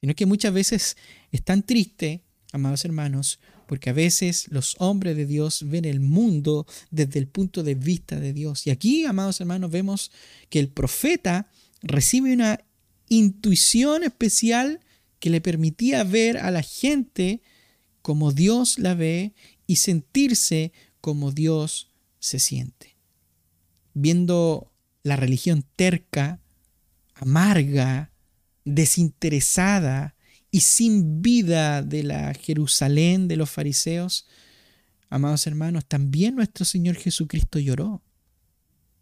Sino que muchas veces es tan triste, amados hermanos, porque a veces los hombres de Dios ven el mundo desde el punto de vista de Dios. Y aquí, amados hermanos, vemos que el profeta recibe una intuición especial que le permitía ver a la gente como Dios la ve y sentirse como Dios se siente. Viendo la religión terca, amarga, desinteresada, y sin vida de la Jerusalén de los fariseos, amados hermanos, también nuestro Señor Jesucristo lloró.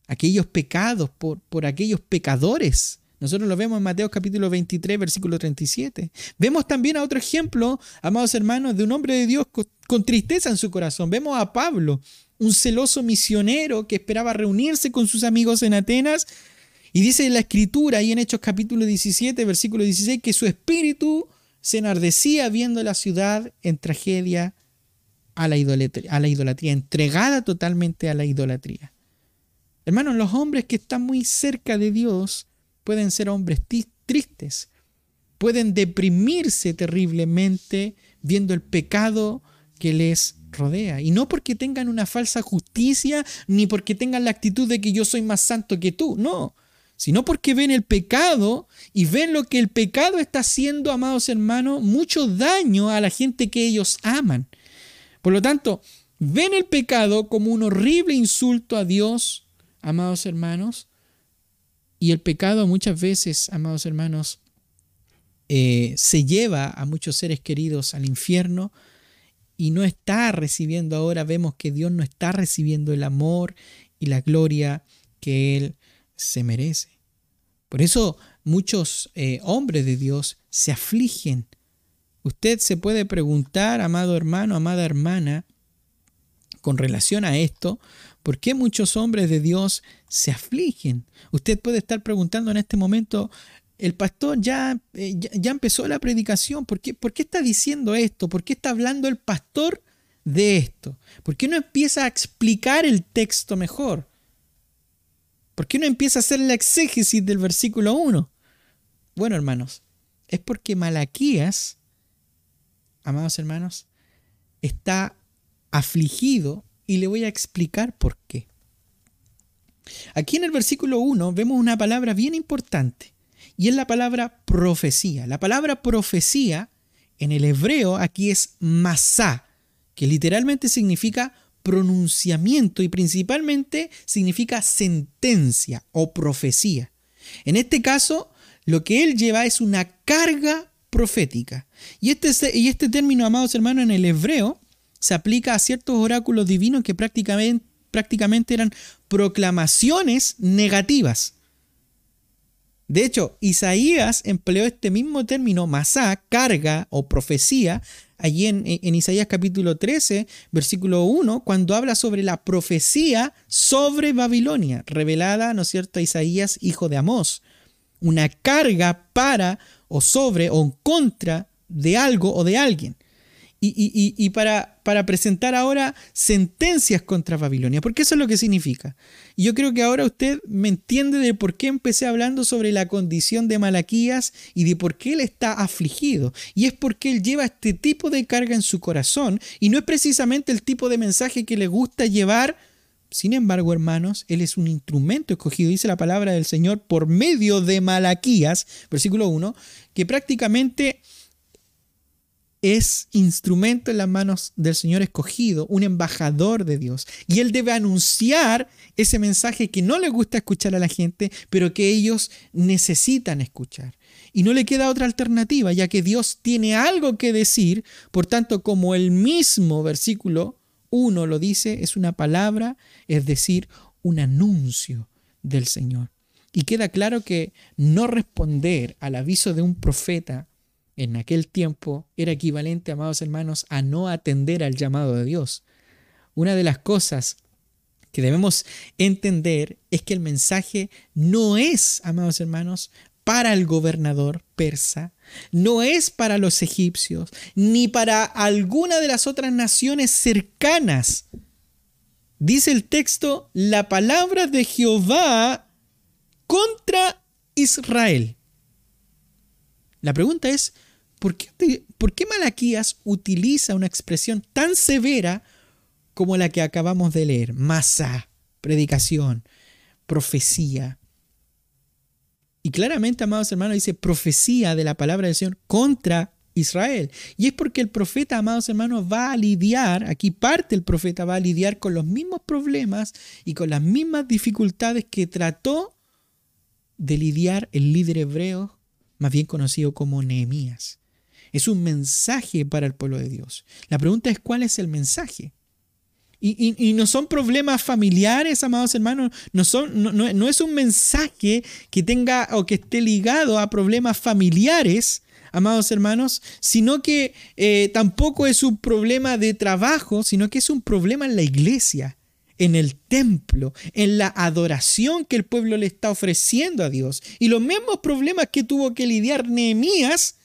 Aquellos pecados por, por aquellos pecadores. Nosotros lo vemos en Mateo capítulo 23, versículo 37. Vemos también a otro ejemplo, amados hermanos, de un hombre de Dios con, con tristeza en su corazón. Vemos a Pablo, un celoso misionero que esperaba reunirse con sus amigos en Atenas. Y dice en la escritura, ahí en Hechos capítulo 17, versículo 16, que su espíritu se enardecía viendo la ciudad en tragedia a la, idolatría, entregada totalmente a la idolatría. Hermanos, los hombres que están muy cerca de Dios pueden ser hombres tristes, pueden deprimirse terriblemente viendo el pecado que les rodea. Y no porque tengan una falsa justicia, ni porque tengan la actitud de que yo soy más santo que tú, no, sino porque ven el pecado y ven lo que el pecado está haciendo, amados hermanos, mucho daño a la gente que ellos aman. Por lo tanto, ven el pecado como un horrible insulto a Dios, amados hermanos, y el pecado muchas veces, amados hermanos, eh, se lleva a muchos seres queridos al infierno y no está recibiendo ahora, vemos que Dios no está recibiendo el amor y la gloria que Él se merece. Por eso muchos eh, hombres de Dios se afligen. Usted se puede preguntar, amado hermano, amada hermana, con relación a esto, ¿por qué muchos hombres de Dios se afligen? Usted puede estar preguntando en este momento, el pastor ya, eh, ya, empezó la predicación, ¿Por qué, ¿por qué está diciendo esto? ¿Por qué está hablando el pastor de esto? ¿Por qué no empieza a explicar el texto mejor? ¿Por qué no empieza a hacer la exégesis del versículo 1? Bueno, hermanos, es porque Malaquías, amados hermanos, está afligido y le voy a explicar por qué. Aquí en el versículo 1 vemos una palabra bien importante y es la palabra profecía. La palabra profecía en el hebreo aquí es masá, que literalmente significa pronunciamiento y principalmente significa sentencia o profecía. En este caso, lo que él lleva es una carga profética. Y este, y este término, amados hermanos, en el hebreo se aplica a ciertos oráculos divinos que prácticamente, prácticamente eran proclamaciones negativas. De hecho, Isaías empleó este mismo término, masá, carga o profecía, allí en, Isaías capítulo 13, versículo 1, cuando habla sobre la profecía sobre Babilonia, revelada, ¿no es cierto?, a Isaías, hijo de Amós. Una carga para o sobre o en contra de algo o de alguien y, para, para, presentar ahora sentencias contra Babilonia, porque eso es lo que significa. Y yo creo que ahora usted me entiende de por qué empecé hablando sobre la condición de Malaquías y de por qué él está afligido. Y es porque él lleva este tipo de carga en su corazón y no es precisamente el tipo de mensaje que le gusta llevar. Sin embargo, hermanos, él es un instrumento escogido, dice la palabra del Señor, por medio de Malaquías, versículo 1, que prácticamente es instrumento en las manos del Señor escogido, un embajador de Dios. Y Él debe anunciar ese mensaje que no le gusta escuchar a la gente, pero que ellos necesitan escuchar. Y no le queda otra alternativa, ya que Dios tiene algo que decir. Por tanto, como el mismo versículo 1 lo dice, es una palabra, es decir, un anuncio del Señor. Y queda claro que no responder al aviso de un profeta en aquel tiempo era equivalente, amados hermanos, a no atender al llamado de Dios. Una de las cosas que debemos entender es que el mensaje no es, amados hermanos, para el gobernador persa, no es para los egipcios, ni para alguna de las otras naciones cercanas. Dice el texto, la palabra de Jehová contra Israel. La pregunta es, ¿por qué, Malaquías utiliza una expresión tan severa como la que acabamos de leer? Masa, predicación, profecía. Y claramente, amados hermanos, dice profecía de la palabra del Señor contra Israel. Y es porque el profeta, amados hermanos, va a lidiar, aquí parte el profeta va a lidiar con los mismos problemas y con las mismas dificultades que trató de lidiar el líder hebreo, más bien conocido como Nehemías. Es un mensaje para el pueblo de Dios. La pregunta es cuál es el mensaje. Y, no son problemas familiares, amados hermanos, no, son, no, es un mensaje que tenga o que esté ligado a problemas familiares, amados hermanos, sino que eh, tampoco es un problema de trabajo, sino que es un problema en la iglesia, en el templo, en la adoración que el pueblo le está ofreciendo a Dios. Y los mismos problemas que tuvo que lidiar Nehemías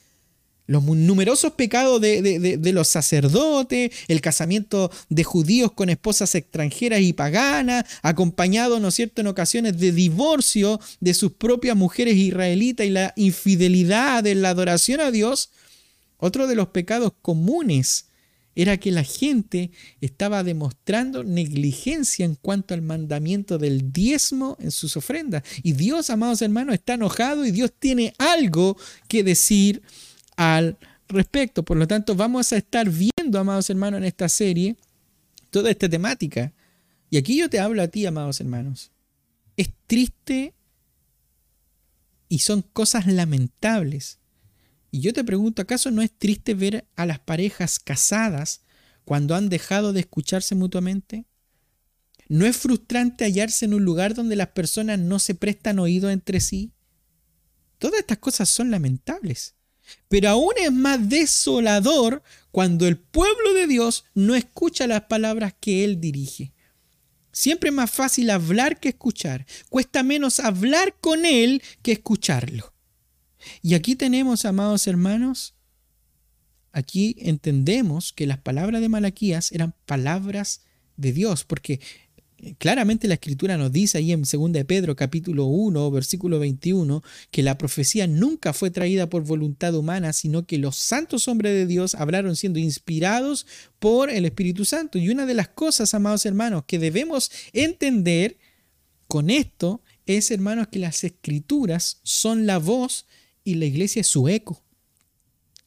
los numerosos pecados de, los sacerdotes, el casamiento de judíos con esposas extranjeras y paganas, acompañado, ¿no es cierto?, en ocasiones de divorcio de sus propias mujeres israelitas y la infidelidad en la adoración a Dios. Otro de los pecados comunes era que la gente estaba demostrando negligencia en cuanto al mandamiento del diezmo en sus ofrendas. Y Dios, amados hermanos, está enojado y Dios tiene algo que decir al respecto. Por lo tanto, vamos a estar viendo, amados hermanos, en esta serie toda esta temática. Y aquí yo te hablo a ti, amados hermanos. Es triste y son cosas lamentables. Y yo te pregunto, ¿acaso no es triste ver a las parejas casadas cuando han dejado de escucharse mutuamente? ¿No es frustrante hallarse en un lugar donde las personas no se prestan oído entre sí? Todas estas cosas son lamentables. Pero aún es más desolador cuando el pueblo de Dios no escucha las palabras que Él dirige. Siempre es más fácil hablar que escuchar. Cuesta menos hablar con Él que escucharlo. Y aquí tenemos, amados hermanos, aquí entendemos que las palabras de Malaquías eran palabras de Dios, porque Claramente la escritura nos dice ahí en 2 de Pedro capítulo 1 versículo 21 que la profecía nunca fue traída por voluntad humana, sino que los santos hombres de Dios hablaron siendo inspirados por el Espíritu Santo. Y una de las cosas, amados hermanos, que debemos entender con esto es, hermanos, que las escrituras son la voz y la iglesia es su eco.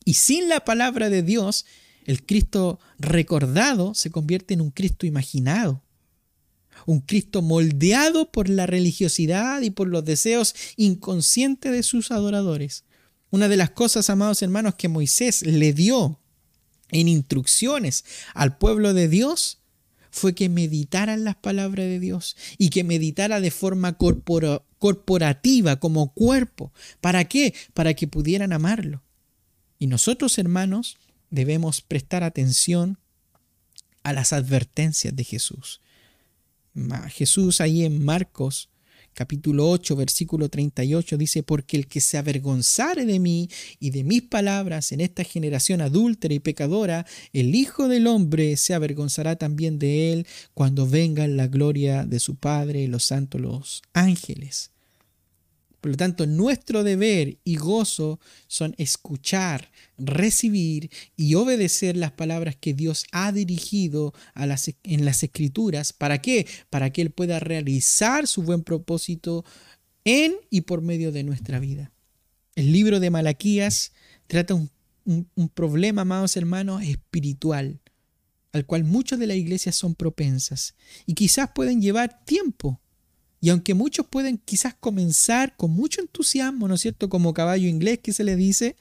Y sin la palabra de Dios, el Cristo recordado se convierte en un Cristo imaginado un Cristo moldeado por la religiosidad y por los deseos inconscientes de sus adoradores. Una de las cosas, amados hermanos, que Moisés le dio en instrucciones al pueblo de Dios fue que meditaran las palabras de Dios y que meditara de forma corporativa, como cuerpo. ¿Para qué? Para que pudieran amarlo. Y nosotros, hermanos, debemos prestar atención a las advertencias de Jesús. Jesús ahí en Marcos capítulo 8, versículo 38 dice, porque el que se avergonzare de mí y de mis palabras en esta generación adúltera y pecadora, el Hijo del Hombre se avergonzará también de él cuando venga la gloria de su Padre los santos los ángeles. Por lo tanto, nuestro deber y gozo son escuchar, recibir y obedecer las palabras que Dios ha dirigido a las, en las escrituras. ¿Para qué? Para que Él pueda realizar su buen propósito en y por medio de nuestra vida. El libro de Malaquías trata un, un problema, amados hermanos, espiritual, al cual muchos de las iglesias son propensas y quizás pueden llevar tiempo y aunque muchos pueden quizás comenzar con mucho entusiasmo, ¿no es cierto? Como caballo inglés que se le dice,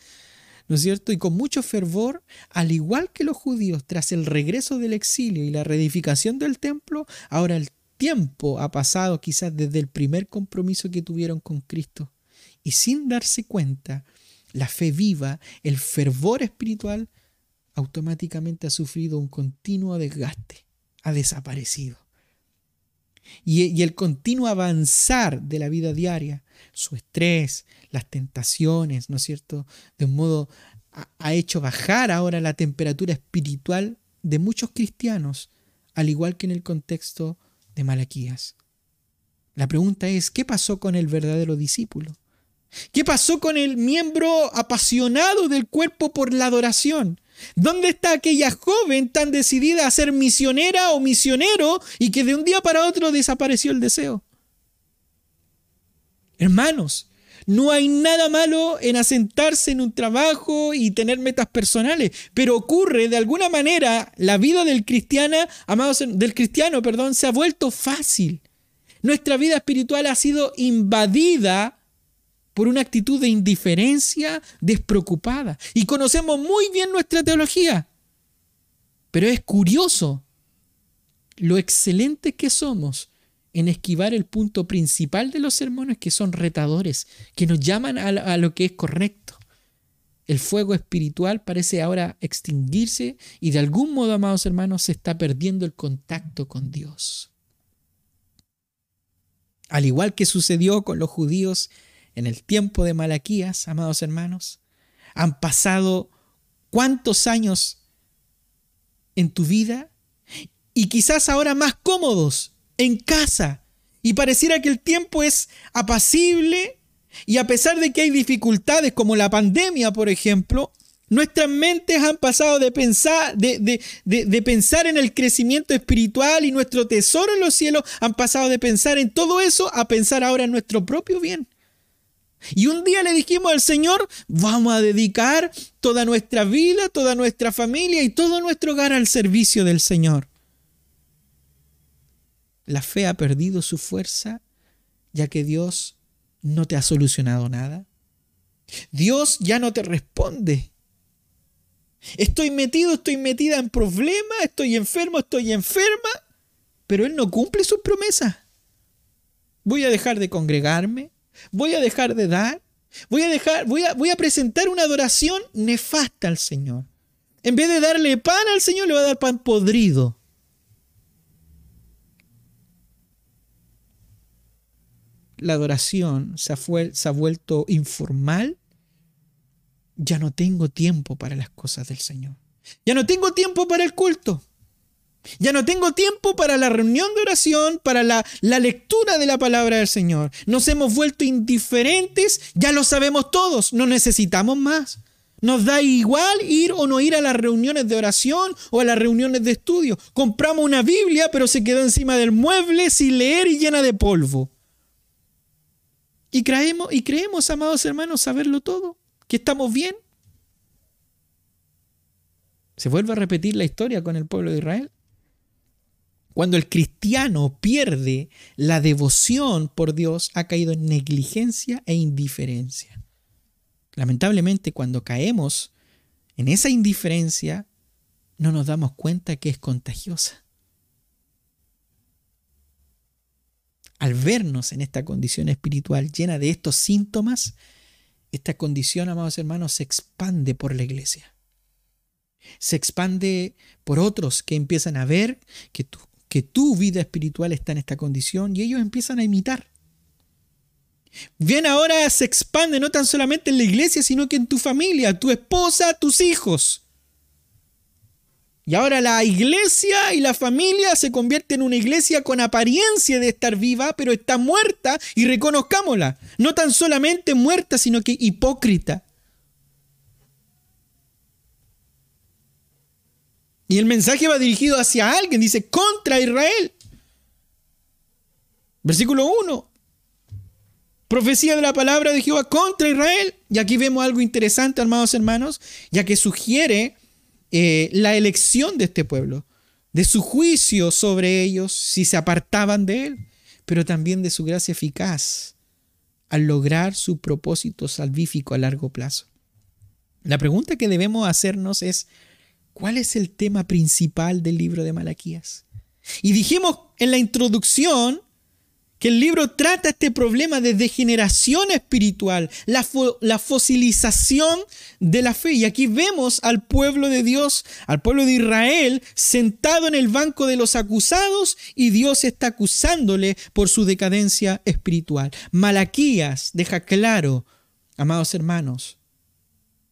¿no es cierto? Y con mucho fervor, al igual que los judíos, tras el regreso del exilio y la reedificación del templo, ahora el tiempo ha pasado quizás desde el primer compromiso que tuvieron con Cristo. Y sin darse cuenta, la fe viva, el fervor espiritual, automáticamente ha sufrido un continuo desgaste, ha desaparecido y, el continuo avanzar de la vida diaria, su estrés, las tentaciones, ¿no es cierto? De un modo ha, hecho bajar ahora la temperatura espiritual de muchos cristianos, al igual que en el contexto de Malaquías. La pregunta es, ¿qué pasó con el verdadero discípulo? ¿Qué pasó con el miembro apasionado del cuerpo por la adoración? ¿Dónde está aquella joven tan decidida a ser misionera o misionero y que de un día para otro desapareció el deseo? Hermanos, no hay nada malo en asentarse en un trabajo y tener metas personales, pero ocurre de alguna manera la vida del cristiano, amados, del cristiano, perdón, se ha vuelto fácil. Nuestra vida espiritual ha sido invadida por una actitud de indiferencia despreocupada. Y conocemos muy bien nuestra teología. Pero es curioso lo excelentes que somos en esquivar el punto principal de los sermones que son retadores, que nos llaman a, lo que es correcto. El fuego espiritual parece ahora extinguirse y de algún modo, amados hermanos, se está perdiendo el contacto con Dios. Al igual que sucedió con los judíos en el tiempo de Malaquías, amados hermanos, han pasado cuántos años en tu vida y quizás ahora más cómodos en casa y pareciera que el tiempo es apacible y a pesar de que hay dificultades como la pandemia, por ejemplo, Nuestras mentes han pasado de pensar, en el crecimiento espiritual y nuestro tesoro en los cielos, han pasado de pensar en todo eso a pensar ahora en nuestro propio bien. Y un día le dijimos al Señor, vamos a dedicar toda nuestra vida, toda nuestra familia y todo nuestro hogar al servicio del Señor. La fe ha perdido su fuerza ya que Dios no te ha solucionado nada. Dios ya no te responde. Estoy metido, estoy metida en problemas, estoy enfermo, estoy enferma, pero Él no cumple sus promesas. Voy a dejar de congregarme, voy a dejar de dar, voy a dejar, voy a, voy a presentar una adoración nefasta al Señor. En vez de darle pan al Señor, le va a dar pan podrido. La adoración se ha, vuelto informal. Ya no tengo tiempo para las cosas del Señor. Ya no tengo tiempo para el culto. Ya no tengo tiempo para la reunión de oración, para la, la, lectura de la palabra del Señor. Nos hemos vuelto indiferentes, ya lo sabemos todos, no necesitamos más. Nos da igual ir o no ir a las reuniones de oración o a las reuniones de estudio. Compramos una Biblia, pero se quedó encima del mueble sin leer y llena de polvo. Y creemos, y creemos, amados hermanos, saberlo todo, que estamos bien. Se vuelve a repetir la historia con el pueblo de Israel. Cuando el cristiano pierde la devoción por Dios, ha caído en negligencia e indiferencia. Lamentablemente, cuando caemos en esa indiferencia, no nos damos cuenta que es contagiosa. Al vernos en esta condición espiritual llena de estos síntomas, esta condición, amados hermanos, se expande por la iglesia. Se expande por otros que empiezan a ver que tu, que tu vida espiritual está en esta condición y ellos empiezan a imitar. Bien, ahora se expande no tan solamente en la iglesia, sino que en tu familia, tu esposa, tus hijos. Y ahora la iglesia y la familia se convierten en una iglesia con apariencia de estar viva, pero está muerta y reconozcámosla. No tan solamente muerta, sino que hipócrita. Y el mensaje va dirigido hacia alguien, dice, contra Israel. Versículo 1. Profecía de la palabra de Jehová contra Israel. Y aquí vemos algo interesante, hermanos hermanos, ya que sugiere eh, la elección de este pueblo, de su juicio sobre ellos si se apartaban de él, pero también de su gracia eficaz al lograr su propósito salvífico a largo plazo. La pregunta que debemos hacernos es, ¿cuál es el tema principal del libro de Malaquías? Y dijimos en la introducción que el libro trata este problema de degeneración espiritual, la, la, fosilización de la fe. Y aquí vemos al pueblo de Dios, al pueblo de Israel, sentado en el banco de los acusados y Dios está acusándole por su decadencia espiritual. Malaquías deja claro, amados hermanos,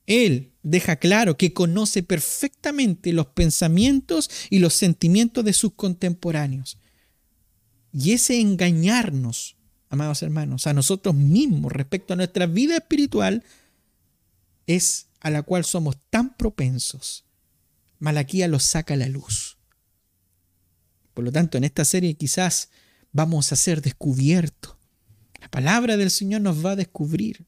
él deja claro que conoce perfectamente los pensamientos y los sentimientos de sus contemporáneos. Y ese engañarnos, amados hermanos, a nosotros mismos respecto a nuestra vida espiritual, es a la cual somos tan propensos. Malaquía lo saca a la luz. Por lo tanto, en esta serie quizás vamos a ser descubiertos. La palabra del Señor nos va a descubrir.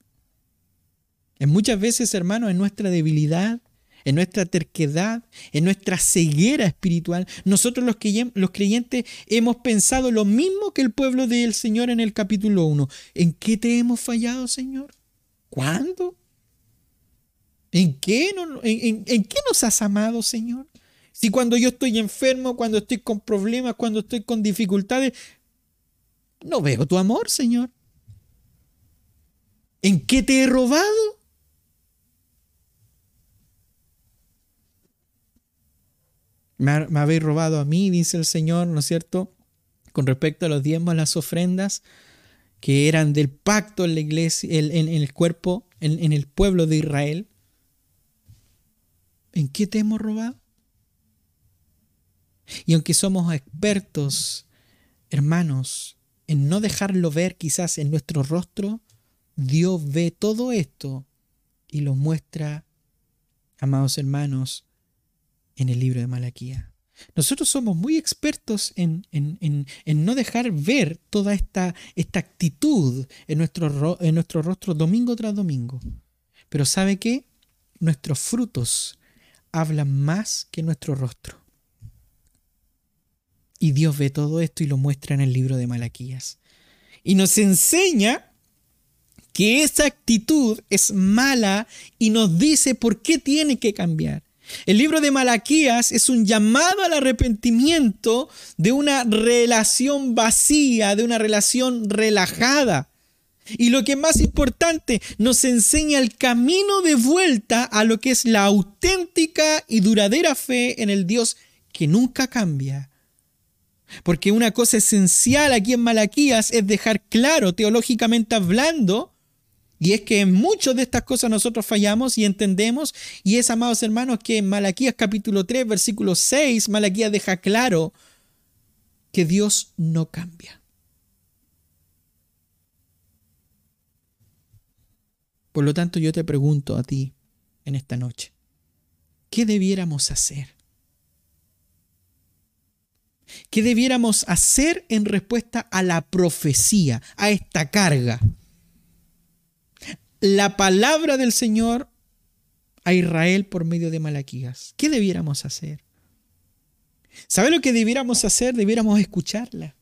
En muchas veces, hermanos, en nuestra debilidad, en nuestra terquedad, en nuestra ceguera espiritual, nosotros los, los creyentes hemos pensado lo mismo que el pueblo del Señor en el capítulo 1. ¿En qué te hemos fallado, Señor? ¿Cuándo? ¿En qué, en, en qué nos has amado, Señor? Si cuando yo estoy enfermo, cuando estoy con problemas, cuando estoy con dificultades, no veo tu amor, Señor. ¿En qué te he robado? Me, habéis robado a mí, dice el Señor, ¿no es cierto? Con respecto a los diezmos, las ofrendas que eran del pacto en la iglesia, en, el cuerpo, en, en el pueblo de Israel. ¿En qué te hemos robado? Y aunque somos expertos, hermanos, en no dejarlo ver quizás en nuestro rostro, Dios ve todo esto y lo muestra, amados hermanos, en el libro de Malaquía. Nosotros somos muy expertos en, no dejar ver toda esta, esta actitud en nuestro, en nuestro rostro domingo tras domingo. Pero ¿sabe qué? Nuestros frutos hablan más que nuestro rostro. Y Dios ve todo esto y lo muestra en el libro de Malaquías. Y nos enseña que esa actitud es mala y nos dice por qué tiene que cambiar. El libro de Malaquías es un llamado al arrepentimiento de una relación vacía, de una relación relajada. Y lo que es más importante, nos enseña el camino de vuelta a lo que es la auténtica y duradera fe en el Dios que nunca cambia. Porque una cosa esencial aquí en Malaquías es dejar claro, teológicamente hablando, y es que en muchas de estas cosas nosotros fallamos y entendemos, y es, amados hermanos, que en Malaquías capítulo 3, versículo 6, Malaquías deja claro que Dios no cambia. Por lo tanto, yo te pregunto a ti en esta noche, ¿qué debiéramos hacer? ¿Qué debiéramos hacer en respuesta a la profecía, a esta carga? La palabra del Señor a Israel por medio de Malaquías. ¿Qué debiéramos hacer? ¿Sabe lo que debiéramos hacer? Debiéramos escucharla.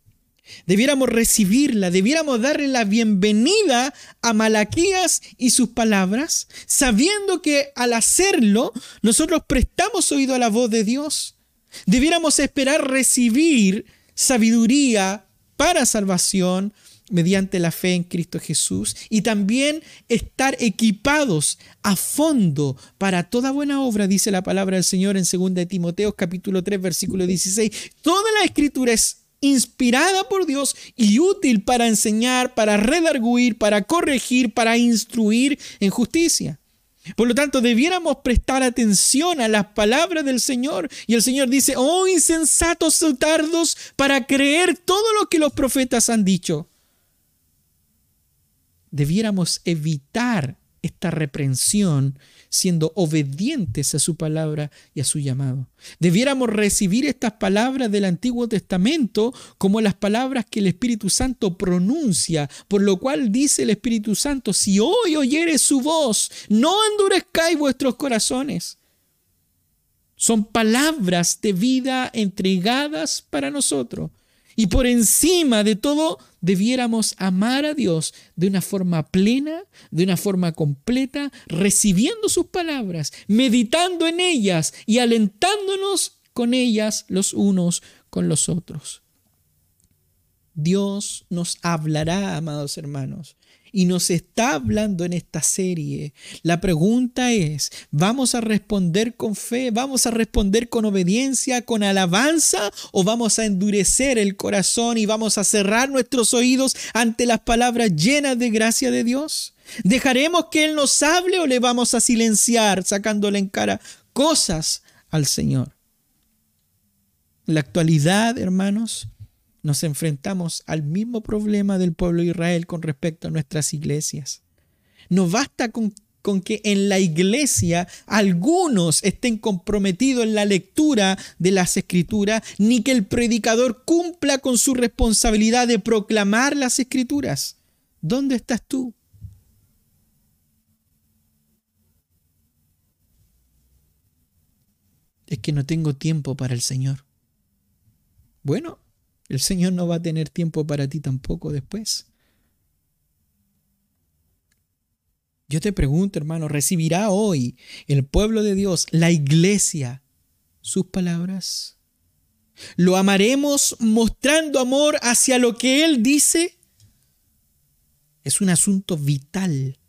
Debiéramos recibirla, debiéramos darle la bienvenida a Malaquías y sus palabras, sabiendo que al hacerlo nosotros prestamos oído a la voz de Dios. Debiéramos esperar recibir sabiduría para salvación, mediante la fe en Cristo Jesús y también estar equipados a fondo para toda buena obra, dice la palabra del Señor en 2 Timoteo capítulo 3 versículo 16. Toda la escritura es inspirada por Dios y útil para enseñar, para redarguir, para corregir, para instruir en justicia. Por lo tanto, debiéramos prestar atención a las palabras del Señor. Y el Señor dice, oh insensatos tardos para creer todo lo que los profetas han dicho debiéramos evitar esta reprensión siendo obedientes a su palabra y a su llamado. Debiéramos recibir estas palabras del Antiguo Testamento como las palabras que el Espíritu Santo pronuncia, por lo cual dice el Espíritu Santo, si hoy oyeres su voz, no endurezcáis vuestros corazones. Son palabras de vida entregadas para nosotros. Y por encima de todo, debiéramos amar a Dios de una forma plena, de una forma completa, recibiendo sus palabras, meditando en ellas y alentándonos con ellas los unos con los otros. Dios nos hablará, amados hermanos, y nos está hablando en esta serie. La pregunta es, ¿vamos a responder con fe? ¿Vamos a responder con obediencia, con alabanza? ¿O vamos a endurecer el corazón y vamos a cerrar nuestros oídos ante las palabras llenas de gracia de Dios? ¿Dejaremos que Él nos hable o le vamos a silenciar sacándole en cara cosas al Señor? En la actualidad, hermanos, nos enfrentamos al mismo problema del pueblo de Israel con respecto a nuestras iglesias. No basta con, con, que en la iglesia algunos estén comprometidos en la lectura de las escrituras, ni que el predicador cumpla con su responsabilidad de proclamar las escrituras. ¿Dónde estás tú? Es que no tengo tiempo para el Señor. Bueno, el Señor no va a tener tiempo para ti tampoco después. Yo te pregunto, hermano, ¿recibirá hoy el pueblo de Dios, la iglesia, sus palabras? ¿Lo amaremos mostrando amor hacia lo que Él dice? Es un asunto vital.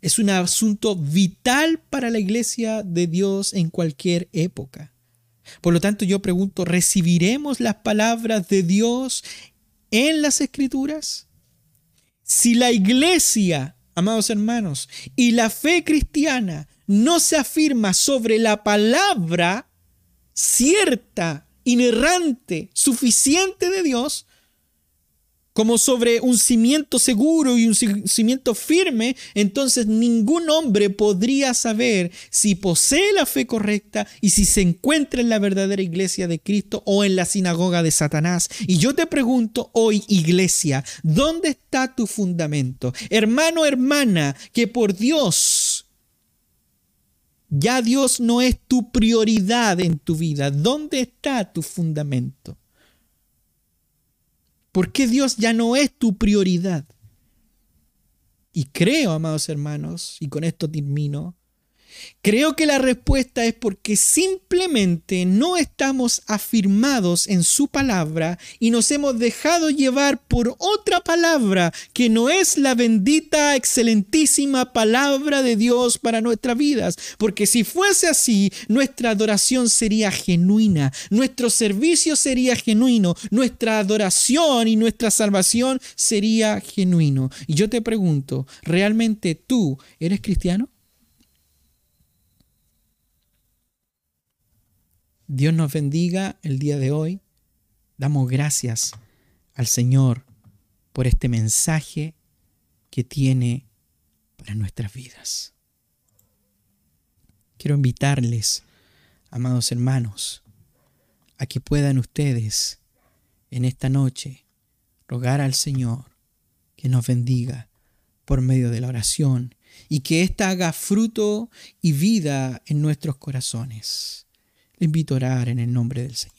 Es un asunto vital para la iglesia de Dios en cualquier época. Por lo tanto, yo pregunto, ¿recibiremos las palabras de Dios en las escrituras? Si la iglesia, amados hermanos, y la fe cristiana no se afirma sobre la palabra cierta, inerrante, suficiente de Dios, como sobre un cimiento seguro y un cimiento firme, entonces ningún hombre podría saber si posee la fe correcta y si se encuentra en la verdadera iglesia de Cristo o en la sinagoga de Satanás. Y yo te pregunto hoy, iglesia, ¿dónde está tu fundamento? Hermano, hermana, que por Dios ya Dios no es tu prioridad en tu vida. ¿Dónde está tu fundamento? ¿Por qué Dios ya no es tu prioridad? Y creo, amados hermanos, y con esto termino, Creo que la respuesta es porque simplemente no estamos afirmados en su palabra y nos hemos dejado llevar por otra palabra que no es la bendita, excelentísima palabra de Dios para nuestras vidas. Porque si fuese así, nuestra adoración sería genuina, nuestro servicio sería genuino, nuestra adoración y nuestra salvación sería genuino. Y yo te pregunto, ¿realmente tú eres cristiano? Dios nos bendiga el día de hoy. Damos gracias al Señor por este mensaje que tiene para nuestras vidas. Quiero invitarles, amados hermanos, a que puedan ustedes en esta noche rogar al Señor que nos bendiga por medio de la oración y que ésta haga fruto y vida en nuestros corazones. Le invito a orar en el nombre del Señor.